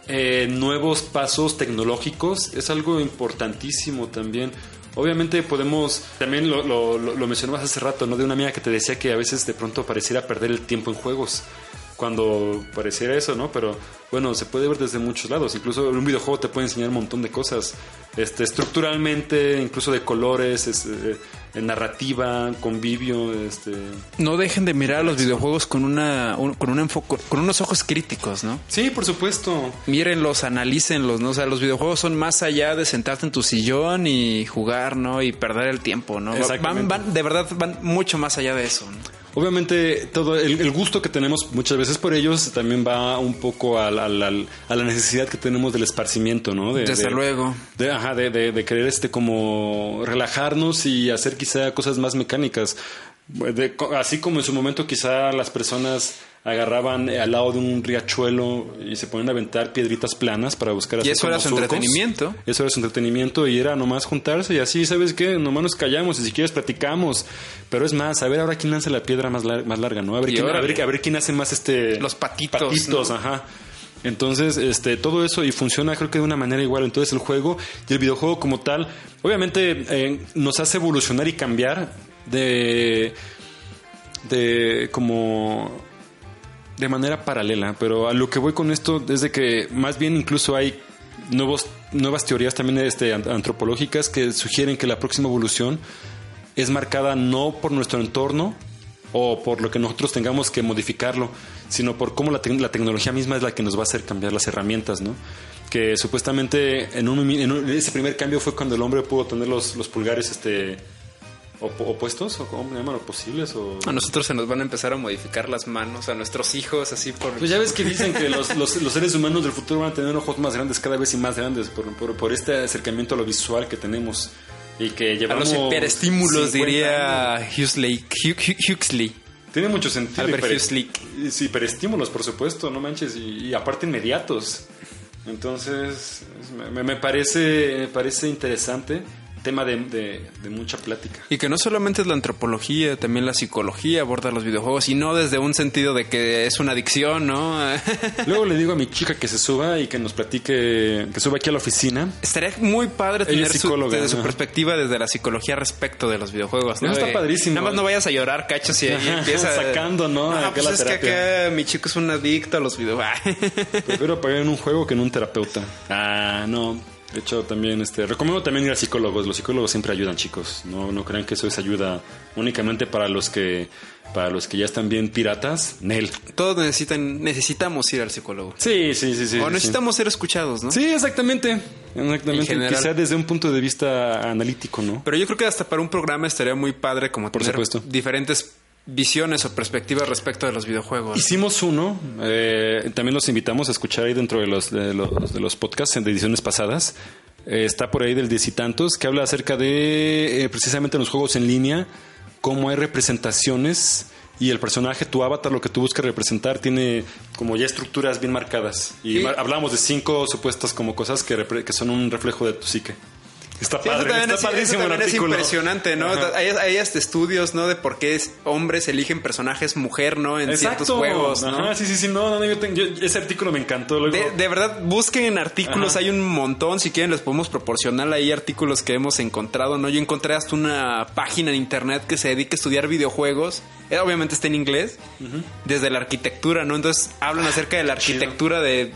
[SPEAKER 2] eh, nuevos pasos tecnológicos es algo importantísimo también. Obviamente podemos, también lo, lo- lo mencionabas hace rato, ¿no? De una amiga que te decía que a veces de pronto pareciera perder el tiempo en juegos. Cuando pareciera eso, ¿no? Pero bueno, se puede ver desde muchos lados. Incluso un videojuego te puede enseñar un montón de cosas. Este, estructuralmente, incluso de colores, es, eh, en narrativa, convivio, este.
[SPEAKER 3] No dejen de mirar a los videojuegos con una un- con un enfoque, con unos ojos críticos, ¿no?
[SPEAKER 2] Sí, por supuesto.
[SPEAKER 3] Mírenlos, analícenlos, ¿no? O sea, los videojuegos son más allá de sentarte en tu sillón y jugar, ¿no? Y perder el tiempo, ¿no? Va- Van, van, de verdad, van mucho más allá de eso, ¿no?
[SPEAKER 2] Obviamente, todo el, el gusto que tenemos muchas veces por ellos también va un poco al- al- al- a la necesidad que tenemos del esparcimiento, ¿no? De,
[SPEAKER 3] Desde
[SPEAKER 2] de-
[SPEAKER 3] luego.
[SPEAKER 2] De, ajá, de, de- de querer este como relajarnos y hacer quizá cosas más mecánicas. Así como en su momento quizá las personas agarraban al lado de un riachuelo y se ponían a aventar piedritas planas para buscar hacer
[SPEAKER 3] eso era su
[SPEAKER 2] surcos.
[SPEAKER 3] entretenimiento.
[SPEAKER 2] Eso era su entretenimiento y era nomás juntarse y así, ¿sabes qué? Nomás nos callamos y si quieres platicamos. Pero es más, a ver ahora quién lanza la piedra más, lar- más larga, ¿no? A ver,
[SPEAKER 3] Y
[SPEAKER 2] quién, a, ver, a ver quién hace más este...
[SPEAKER 3] Los patitos,
[SPEAKER 2] Patitos,
[SPEAKER 3] ¿no?
[SPEAKER 2] ajá. Entonces, este, todo eso y funciona creo que de una manera igual. Entonces el juego y el videojuego como tal, obviamente eh, nos hace evolucionar y cambiar de, de como de manera paralela. Pero a lo que voy con esto es de que más bien incluso hay nuevos, nuevas teorías también este, ant- antropológicas que sugieren que la próxima evolución es marcada no por nuestro entorno o por lo que nosotros tengamos que modificarlo, sino por cómo la, tec- la tecnología misma es la que nos va a hacer cambiar las herramientas, ¿no? Que supuestamente en, un, en un- ese primer cambio fue cuando el hombre pudo tener los, los pulgares este, op- opuestos, o cómo llaman, o posibles, o...
[SPEAKER 3] A nosotros se nos van a empezar a modificar las manos, a nuestros hijos, así por...
[SPEAKER 2] Pues ya ves que dicen que los, los- los seres humanos del futuro van a tener ojos más grandes, cada vez y más grandes, por, por- por este acercamiento a lo visual que tenemos. Y que
[SPEAKER 3] a
[SPEAKER 2] llevamos.
[SPEAKER 3] los hiperestímulos,
[SPEAKER 2] 50
[SPEAKER 3] diría. Huxley. Hu- Hu- Huxley.
[SPEAKER 2] Tiene mucho sentido.
[SPEAKER 3] Albert
[SPEAKER 2] hiper-
[SPEAKER 3] Huxley.
[SPEAKER 2] hiperestímulos, por supuesto, no manches. Y, y aparte inmediatos. Entonces, es- me, me parece, me parece interesante. Tema de, de- de mucha plática.
[SPEAKER 3] Y que no solamente es la antropología, también la psicología aborda los videojuegos y no desde un sentido de que es una adicción, ¿no?
[SPEAKER 2] Luego le digo a mi chica que se suba y que nos platique, que suba aquí a la oficina.
[SPEAKER 3] Estaría muy padre
[SPEAKER 2] Ella
[SPEAKER 3] tener su, desde su perspectiva desde la psicología respecto de los videojuegos. ¿no?
[SPEAKER 2] Está padrísimo.
[SPEAKER 3] Nada más no vayas a llorar, cachos, y ahí empieza
[SPEAKER 2] Sacando, ¿no? Acá
[SPEAKER 3] pues
[SPEAKER 2] la
[SPEAKER 3] es que acá mi chico es un adicto a los videojuegos.
[SPEAKER 2] Prefiero pagar en un juego que en un terapeuta. Ah, no. De hecho, también este, recomiendo también ir a psicólogos. Los psicólogos siempre ayudan, chicos. No, no crean que eso es ayuda únicamente para los que para los que ya están bien piratas. Nel.
[SPEAKER 3] Todos necesitan, necesitamos ir al psicólogo.
[SPEAKER 2] Sí, sí, sí, sí.
[SPEAKER 3] o
[SPEAKER 2] sí.
[SPEAKER 3] necesitamos ser escuchados, ¿no?
[SPEAKER 2] Sí, exactamente. Exactamente.
[SPEAKER 3] En general.
[SPEAKER 2] Quizá desde un punto de vista analítico, ¿no?
[SPEAKER 3] Pero yo creo que hasta para un programa estaría muy padre como
[SPEAKER 2] Por
[SPEAKER 3] tener
[SPEAKER 2] supuesto.
[SPEAKER 3] diferentes visiones o perspectivas respecto de los videojuegos.
[SPEAKER 2] Hicimos uno, eh, también los invitamos a escuchar ahí dentro de los, de los, de los podcasts de ediciones pasadas. Eh, está por ahí del diez y tantos, que habla acerca de eh, precisamente los juegos en línea, cómo hay representaciones y el personaje, tu avatar, lo que tú buscas representar, tiene como ya estructuras bien marcadas. Y
[SPEAKER 3] Sí.
[SPEAKER 2] hablamos de cinco supuestas como cosas que, que son un reflejo de tu psique. Está
[SPEAKER 3] Sí,
[SPEAKER 2] padre, está
[SPEAKER 3] es,
[SPEAKER 2] padrísimo el
[SPEAKER 3] también es
[SPEAKER 2] artículo.
[SPEAKER 3] impresionante, ¿no?
[SPEAKER 2] Ajá.
[SPEAKER 3] Hay, hay hasta estudios, ¿no? De por qué es- hombres eligen personajes mujer, ¿no? En
[SPEAKER 2] Exacto.
[SPEAKER 3] ciertos juegos, ¿no?
[SPEAKER 2] Ajá, sí, sí, sí, no, no, yo tengo- yo- ese artículo me encantó. Luego,
[SPEAKER 3] De, de verdad, busquen artículos,
[SPEAKER 2] Ajá.
[SPEAKER 3] hay un montón, si quieren les podemos proporcionar ahí artículos que hemos encontrado, ¿no? Yo encontré hasta una página en internet que se dedica a estudiar videojuegos, Eh, obviamente está en inglés, desde la arquitectura, ¿no? Entonces hablan acerca de la arquitectura de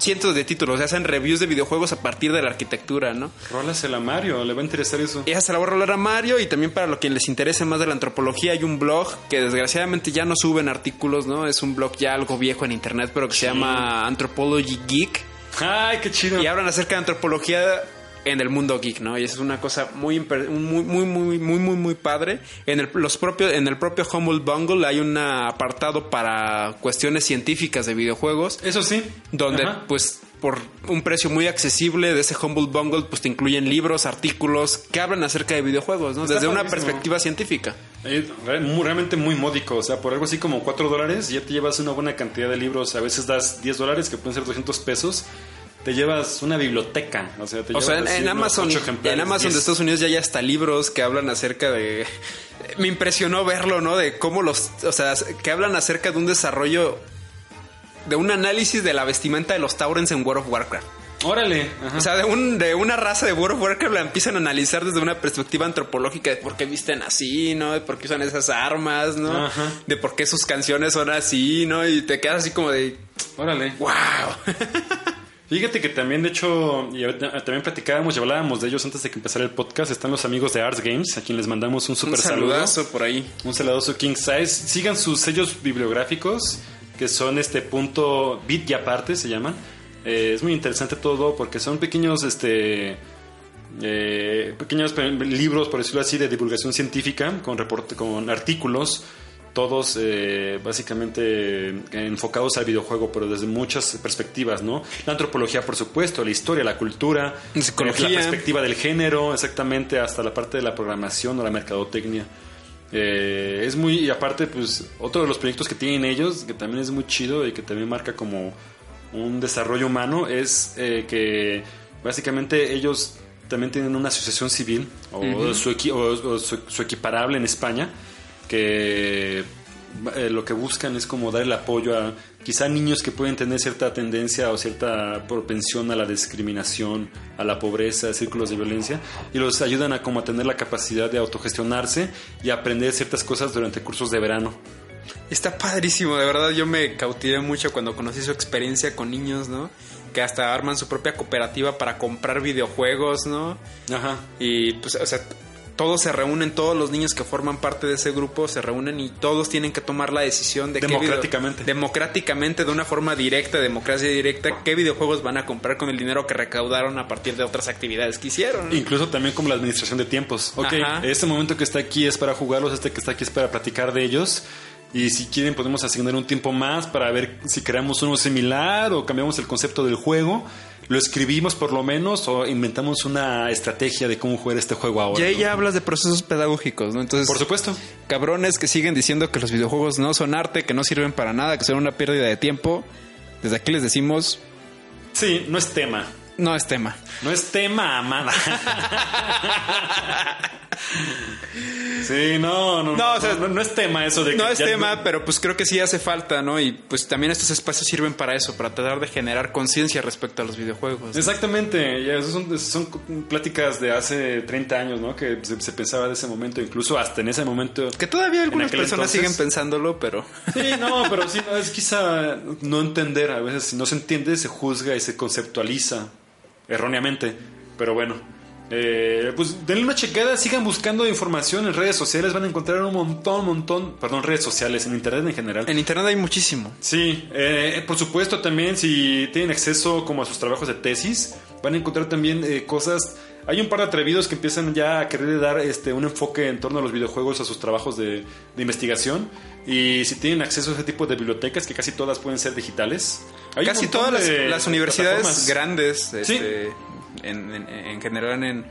[SPEAKER 3] cientos de títulos, o sea, hacen reviews de videojuegos a partir de la arquitectura, ¿no?
[SPEAKER 2] Rólasela a Mario, le va a interesar eso.
[SPEAKER 3] Esa se la voy a rolar a Mario y también para lo que les interese más de la antropología hay un blog que desgraciadamente ya no suben artículos, ¿no? Es un blog ya algo viejo en internet, pero que se llama Anthropology Geek
[SPEAKER 2] Ay, qué chido.
[SPEAKER 3] y hablan acerca de antropología en el mundo geek, ¿no? Y eso es una cosa muy muy muy muy muy muy muy padre. En el los propios en el propio Humble Bundle hay un apartado para cuestiones científicas de videojuegos
[SPEAKER 2] Eso sí.
[SPEAKER 3] donde
[SPEAKER 2] Ajá.
[SPEAKER 3] pues por un precio muy accesible de ese Humble Bundle pues te incluyen libros, artículos que hablan acerca de videojuegos, ¿no?
[SPEAKER 2] Está
[SPEAKER 3] Desde una perspectiva científica.
[SPEAKER 2] Eh, realmente muy módico, o sea, por algo así como 4 dólares ya te llevas una buena cantidad de libros, a veces das 10 dólares que pueden ser 200 pesos, te llevas una biblioteca, o sea, te
[SPEAKER 3] O
[SPEAKER 2] llevas
[SPEAKER 3] sea, en, en Amazon, en Amazon de
[SPEAKER 2] 10.
[SPEAKER 3] Estados Unidos ya hay hasta libros que hablan acerca de... Me impresionó verlo, ¿no? De cómo los... O sea, que hablan acerca de un desarrollo... De un análisis de la vestimenta de los Taurens en World of Warcraft.
[SPEAKER 2] Órale, ajá.
[SPEAKER 3] O sea, de, un, de una raza de World of Warcraft la empiezan a analizar desde una perspectiva antropológica de por qué visten así, ¿no? De por qué usan esas armas, ¿no?
[SPEAKER 2] Ajá.
[SPEAKER 3] De por qué sus canciones son así, ¿no? Y te quedas así como de,
[SPEAKER 2] órale.
[SPEAKER 3] wow.
[SPEAKER 2] Fíjate que también, de hecho, y ahorita también platicábamos y hablábamos de ellos antes de que empezara el podcast, están los amigos de Arts Games, a quien les mandamos un
[SPEAKER 3] Un
[SPEAKER 2] super saludo.
[SPEAKER 3] saludazo por ahí.
[SPEAKER 2] Un saludoso King Size. Sigan sus sellos bibliográficos, que son este punto bit y aparte se llaman. Eh, es muy interesante todo porque son pequeños, este, eh, pequeños pe- libros, por decirlo así, de divulgación científica con reporte, con artículos, todos eh, básicamente enfocados al videojuego, pero desde muchas perspectivas, ¿no? La antropología, por supuesto, la historia, la cultura,
[SPEAKER 3] La psicología.
[SPEAKER 2] la perspectiva del género, exactamente, hasta la parte de la programación o la mercadotecnia. Eh, es muy, y aparte, pues, otro de los proyectos que tienen ellos, que también es muy chido y que también marca como un desarrollo humano, es eh, que básicamente ellos también tienen una asociación civil o, su, equi- o- o su- su equiparable en España, que eh, lo que buscan es como dar el apoyo a quizá niños que pueden tener cierta tendencia o cierta propensión a la discriminación, a la pobreza, a círculos de violencia, y los ayudan a como a tener la capacidad de autogestionarse y aprender ciertas cosas durante cursos de verano.
[SPEAKER 3] Está padrísimo, de verdad yo me cautivé mucho cuando conocí su experiencia con niños, ¿no? Que hasta arman su propia cooperativa para comprar videojuegos, ¿no?
[SPEAKER 2] Ajá.
[SPEAKER 3] Y pues, o sea, todos se reúnen, todos los niños que forman parte de ese grupo se reúnen y todos tienen que tomar la decisión de qué video-
[SPEAKER 2] Democráticamente.
[SPEAKER 3] democráticamente, de una forma directa, democracia directa, qué videojuegos van a comprar con el dinero que recaudaron a partir de otras actividades que hicieron. ¿no?
[SPEAKER 2] Incluso también como la administración de tiempos. Ok,
[SPEAKER 3] Ajá.
[SPEAKER 2] este momento que está aquí es para jugarlos, este que está aquí es para platicar de ellos. Y si quieren podemos asignar un tiempo más para ver si creamos uno similar o cambiamos el concepto del juego. Lo escribimos por lo menos o inventamos una estrategia de cómo jugar este juego ahora.
[SPEAKER 3] Y ahí
[SPEAKER 2] ¿no?
[SPEAKER 3] ya hablas de procesos pedagógicos, ¿no? Entonces,
[SPEAKER 2] Por supuesto.
[SPEAKER 3] cabrones que siguen diciendo que los videojuegos no son arte, que no sirven para nada, que son una pérdida de tiempo, desde aquí les decimos,
[SPEAKER 2] Sí, no es tema.
[SPEAKER 3] no es tema.
[SPEAKER 2] No es tema, amada. sí, no, no,
[SPEAKER 3] No,
[SPEAKER 2] no,
[SPEAKER 3] o sea,
[SPEAKER 2] no, no es tema eso de que
[SPEAKER 3] No es tema, pero pues creo que sí hace falta, ¿no? Y pues también estos espacios sirven para eso, para tratar de generar conciencia respecto a los videojuegos.
[SPEAKER 2] Exactamente, ya son, son pláticas de hace 30 años, ¿no? Que se, se pensaba de ese momento, incluso hasta en ese momento.
[SPEAKER 3] Que todavía algunas personas
[SPEAKER 2] entonces-
[SPEAKER 3] siguen pensándolo, pero...
[SPEAKER 2] Sí, no, pero sí, no, es quizá no entender, a veces si no se entiende se juzga y se conceptualiza erróneamente, pero bueno. Eh, pues denle una checada, sigan buscando información en redes sociales, van a encontrar un montón, montón, perdón, redes sociales, en internet en general.
[SPEAKER 3] En internet hay muchísimo.
[SPEAKER 2] Sí, eh, por supuesto también si tienen acceso como a sus trabajos de tesis, van a encontrar también eh, cosas... Hay un par de atrevidos que empiezan ya a querer dar este, un enfoque en torno a los videojuegos, a sus trabajos de, de investigación. Y si tienen acceso a ese tipo de bibliotecas, que casi todas pueden ser digitales. hay
[SPEAKER 3] Casi todas las,
[SPEAKER 2] de
[SPEAKER 3] las universidades grandes,
[SPEAKER 2] Sí.
[SPEAKER 3] este, en, en- en general en,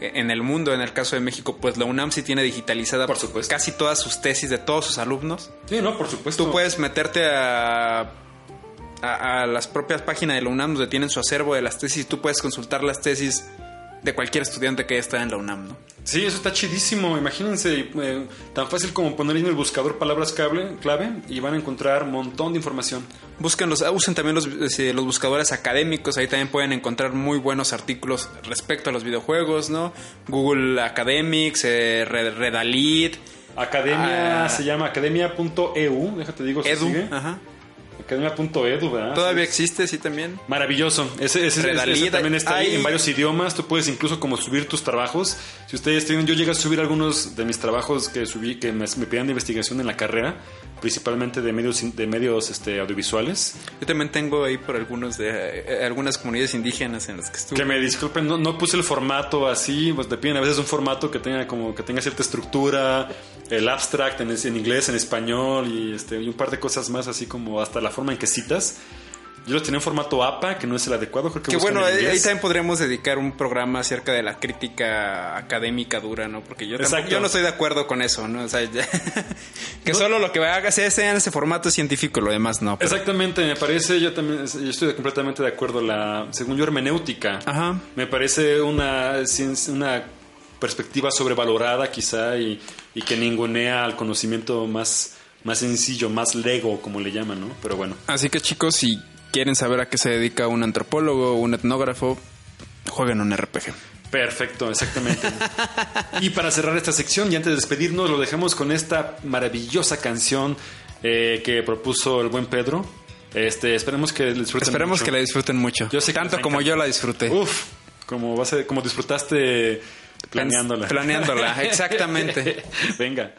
[SPEAKER 3] en el mundo. En el caso de México, pues la UNAM sí tiene digitalizada
[SPEAKER 2] Por supuesto.
[SPEAKER 3] casi todas sus tesis de todos sus alumnos.
[SPEAKER 2] Sí, no, por supuesto.
[SPEAKER 3] Tú puedes meterte a, a, a las propias páginas de la UNAM donde tienen su acervo de las tesis tú puedes consultar las tesis de cualquier estudiante que estado en la UNAM, ¿no?
[SPEAKER 2] Sí, eso está chidísimo. Imagínense, eh, tan fácil como poner en el buscador palabras clave, clave y van a encontrar un montón de información.
[SPEAKER 3] Busquen los, ah, usen también los, eh, los buscadores académicos, ahí también pueden encontrar muy buenos artículos respecto a los videojuegos, ¿no? Google Academics, eh, Red- Redalit,
[SPEAKER 2] Academia
[SPEAKER 3] Ah.
[SPEAKER 2] se llama academia.eu, déjate digo, si
[SPEAKER 3] Edu,
[SPEAKER 2] sigue.
[SPEAKER 3] ajá.
[SPEAKER 2] Academia.edu, ¿verdad?
[SPEAKER 3] Todavía existe, sí también.
[SPEAKER 2] Maravilloso. Ese, ese- ese- también está ahí
[SPEAKER 3] hay-
[SPEAKER 2] en varios idiomas. Tú puedes incluso como subir tus trabajos. Si ustedes tienen, yo llegué a subir algunos de mis trabajos que subí, que me, me pedían de investigación en la carrera, principalmente de medios, de medios este, audiovisuales.
[SPEAKER 3] Yo también tengo ahí por algunos de eh, algunas comunidades indígenas en las que estuve.
[SPEAKER 2] Que me disculpen, no, no puse el formato así, pues te piden a veces un formato que tenga como que tenga cierta estructura, el abstract en, en inglés, en español y este y un par de cosas más así como hasta la forma en que citas. Yo los tenía en formato APA, que no es el adecuado, creo que
[SPEAKER 3] Que bueno,
[SPEAKER 2] en
[SPEAKER 3] ahí, también podríamos dedicar un programa acerca de la crítica académica dura, ¿no? Porque yo, tampoco- yo no estoy de acuerdo con eso, ¿no? O sea, ya- que solo lo que haga sea sea en ese formato científico, lo demás no. pero-
[SPEAKER 2] Exactamente, me parece, yo también yo estoy completamente de acuerdo. La, según yo, hermenéutica.
[SPEAKER 3] Ajá.
[SPEAKER 2] Me parece una, ciencia- una perspectiva sobrevalorada quizá y, y que ningunea al conocimiento más, más sencillo, más lego, como le llaman, ¿no? Pero bueno.
[SPEAKER 3] Así que chicos, si quieren saber a qué se dedica un antropólogo o un etnógrafo, jueguen un RPG.
[SPEAKER 2] Perfecto, exactamente. y para cerrar esta sección y antes de despedirnos, lo dejamos con esta maravillosa canción eh, que propuso el buen Pedro. Este, esperemos que la disfruten
[SPEAKER 3] Esperemos
[SPEAKER 2] mucho.
[SPEAKER 3] que la disfruten mucho.
[SPEAKER 2] Yo sé
[SPEAKER 3] Tanto como yo la disfruté.
[SPEAKER 2] Uf, como, vas a- como disfrutaste planeándola.
[SPEAKER 3] Planeándola, exactamente.
[SPEAKER 2] Venga.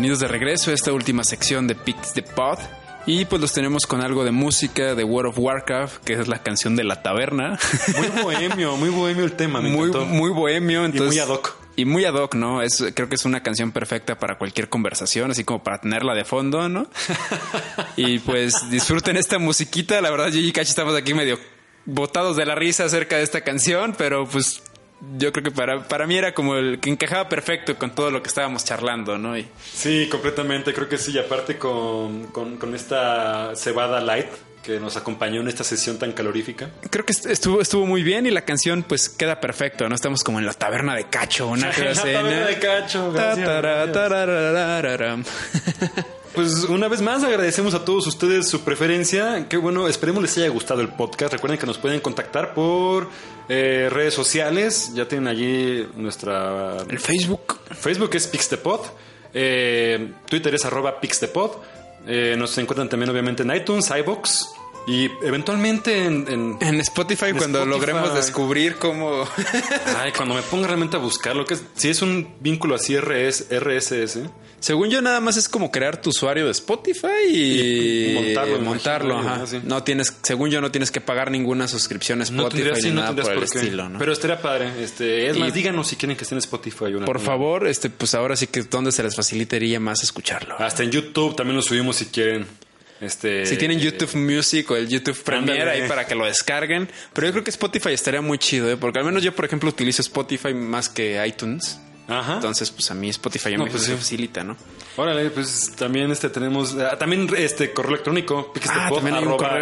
[SPEAKER 3] Bienvenidos de regreso a esta última sección de Pix the Pod. Y pues los tenemos con algo de música de World of Warcraft, que es la canción de la taberna.
[SPEAKER 2] Muy bohemio, muy bohemio el tema. Me
[SPEAKER 3] muy,
[SPEAKER 2] encantó.
[SPEAKER 3] muy bohemio. Entonces,
[SPEAKER 2] muy ad hoc.
[SPEAKER 3] Y muy ad hoc, ¿no? Es, creo que es una canción perfecta para cualquier conversación, así como para tenerla de fondo, ¿no? y pues disfruten esta musiquita. La verdad, yo y Cachi estamos aquí medio botados de la risa acerca de esta canción, pero pues yo creo que para, para mí era como el que encajaba perfecto con todo lo que estábamos charlando, ¿no? Y
[SPEAKER 2] Sí, completamente, creo que sí. Y aparte con, con, con esta cebada light que nos acompañó en esta sesión tan calorífica.
[SPEAKER 3] creo que est- estuvo, estuvo muy bien y la canción pues queda perfecto, ¿no? Estamos como en la taberna de cacho, una
[SPEAKER 2] La taberna de cacho, gracias. Pues una vez más agradecemos a todos ustedes su preferencia. Qué bueno, esperemos les haya gustado el podcast. Recuerden que nos pueden contactar por eh, redes sociales. Ya tienen allí nuestra
[SPEAKER 3] El Facebook.
[SPEAKER 2] Facebook es Pixtepod. Eh, Twitter es arroba Pixtepod. Eh, nos encuentran también obviamente en iTunes, iBox y eventualmente en... en-
[SPEAKER 3] En Spotify,
[SPEAKER 2] En
[SPEAKER 3] cuando
[SPEAKER 2] Spotify.
[SPEAKER 3] logremos descubrir cómo...
[SPEAKER 2] Ay, cuando me ponga realmente a buscar lo que es... Si es un vínculo así RS, RSS.
[SPEAKER 3] Según yo, nada más es como crear tu usuario de Spotify y,
[SPEAKER 2] Y montarlo,
[SPEAKER 3] montarlo, ajá.
[SPEAKER 2] ¿no? Sí.
[SPEAKER 3] No tienes, según yo, no tienes que pagar ninguna suscripción a Spotify ni
[SPEAKER 2] no
[SPEAKER 3] nada
[SPEAKER 2] tendrías
[SPEAKER 3] por el
[SPEAKER 2] por
[SPEAKER 3] estilo, ¿no?
[SPEAKER 2] Pero estaría padre. Este, es
[SPEAKER 3] Y-
[SPEAKER 2] más, díganos si quieren que esté en Spotify. una-
[SPEAKER 3] por favor, este, pues ahora sí que donde se les facilitaría más escucharlo.
[SPEAKER 2] Hasta en YouTube también lo subimos si quieren. Este,
[SPEAKER 3] Si tienen YouTube Music o el YouTube Premiere ahí para que lo descarguen. Pero yo creo que Spotify estaría muy chido, ¿eh? porque al menos yo, por ejemplo, utilizo Spotify más que iTunes.
[SPEAKER 2] Ajá.
[SPEAKER 3] Entonces, pues a mí Spotify ya
[SPEAKER 2] No,
[SPEAKER 3] me
[SPEAKER 2] pues sí.
[SPEAKER 3] facilita, ¿no?
[SPEAKER 2] Órale, pues también este tenemos ah, también este correo electrónico
[SPEAKER 3] Ah,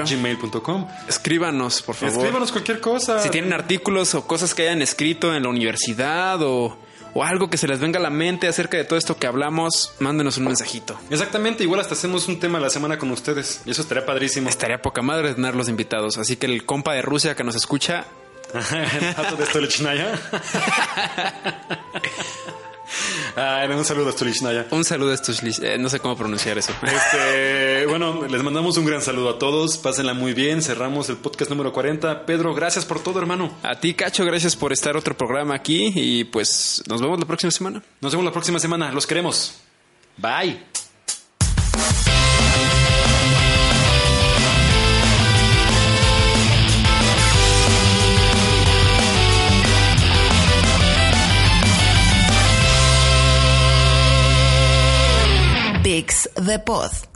[SPEAKER 2] gmail.com.
[SPEAKER 3] Escríbanos, por favor.
[SPEAKER 2] Escríbanos cualquier cosa.
[SPEAKER 3] Si tienen artículos o cosas que hayan escrito en la universidad o, o algo que se les venga a la mente acerca de todo esto que hablamos, mándenos un mensajito.
[SPEAKER 2] Exactamente, igual hasta hacemos un tema a la semana con ustedes. Y eso estaría padrísimo.
[SPEAKER 3] Estaría poca madre tenerlos invitados. Así que el compa de Rusia que nos escucha,
[SPEAKER 2] de Ay, un saludo a Stolichnaya.
[SPEAKER 3] un saludo a lis- eh, no sé cómo pronunciar eso.
[SPEAKER 2] Este, bueno, les mandamos un gran saludo a todos. Pásenla muy bien. Cerramos el podcast número 40. Pedro, gracias por todo, hermano.
[SPEAKER 3] A ti, Cacho, gracias por estar otro programa aquí y pues nos vemos la próxima semana.
[SPEAKER 2] Nos vemos la próxima semana. Los queremos. Bye.
[SPEAKER 1] Pix the Pod.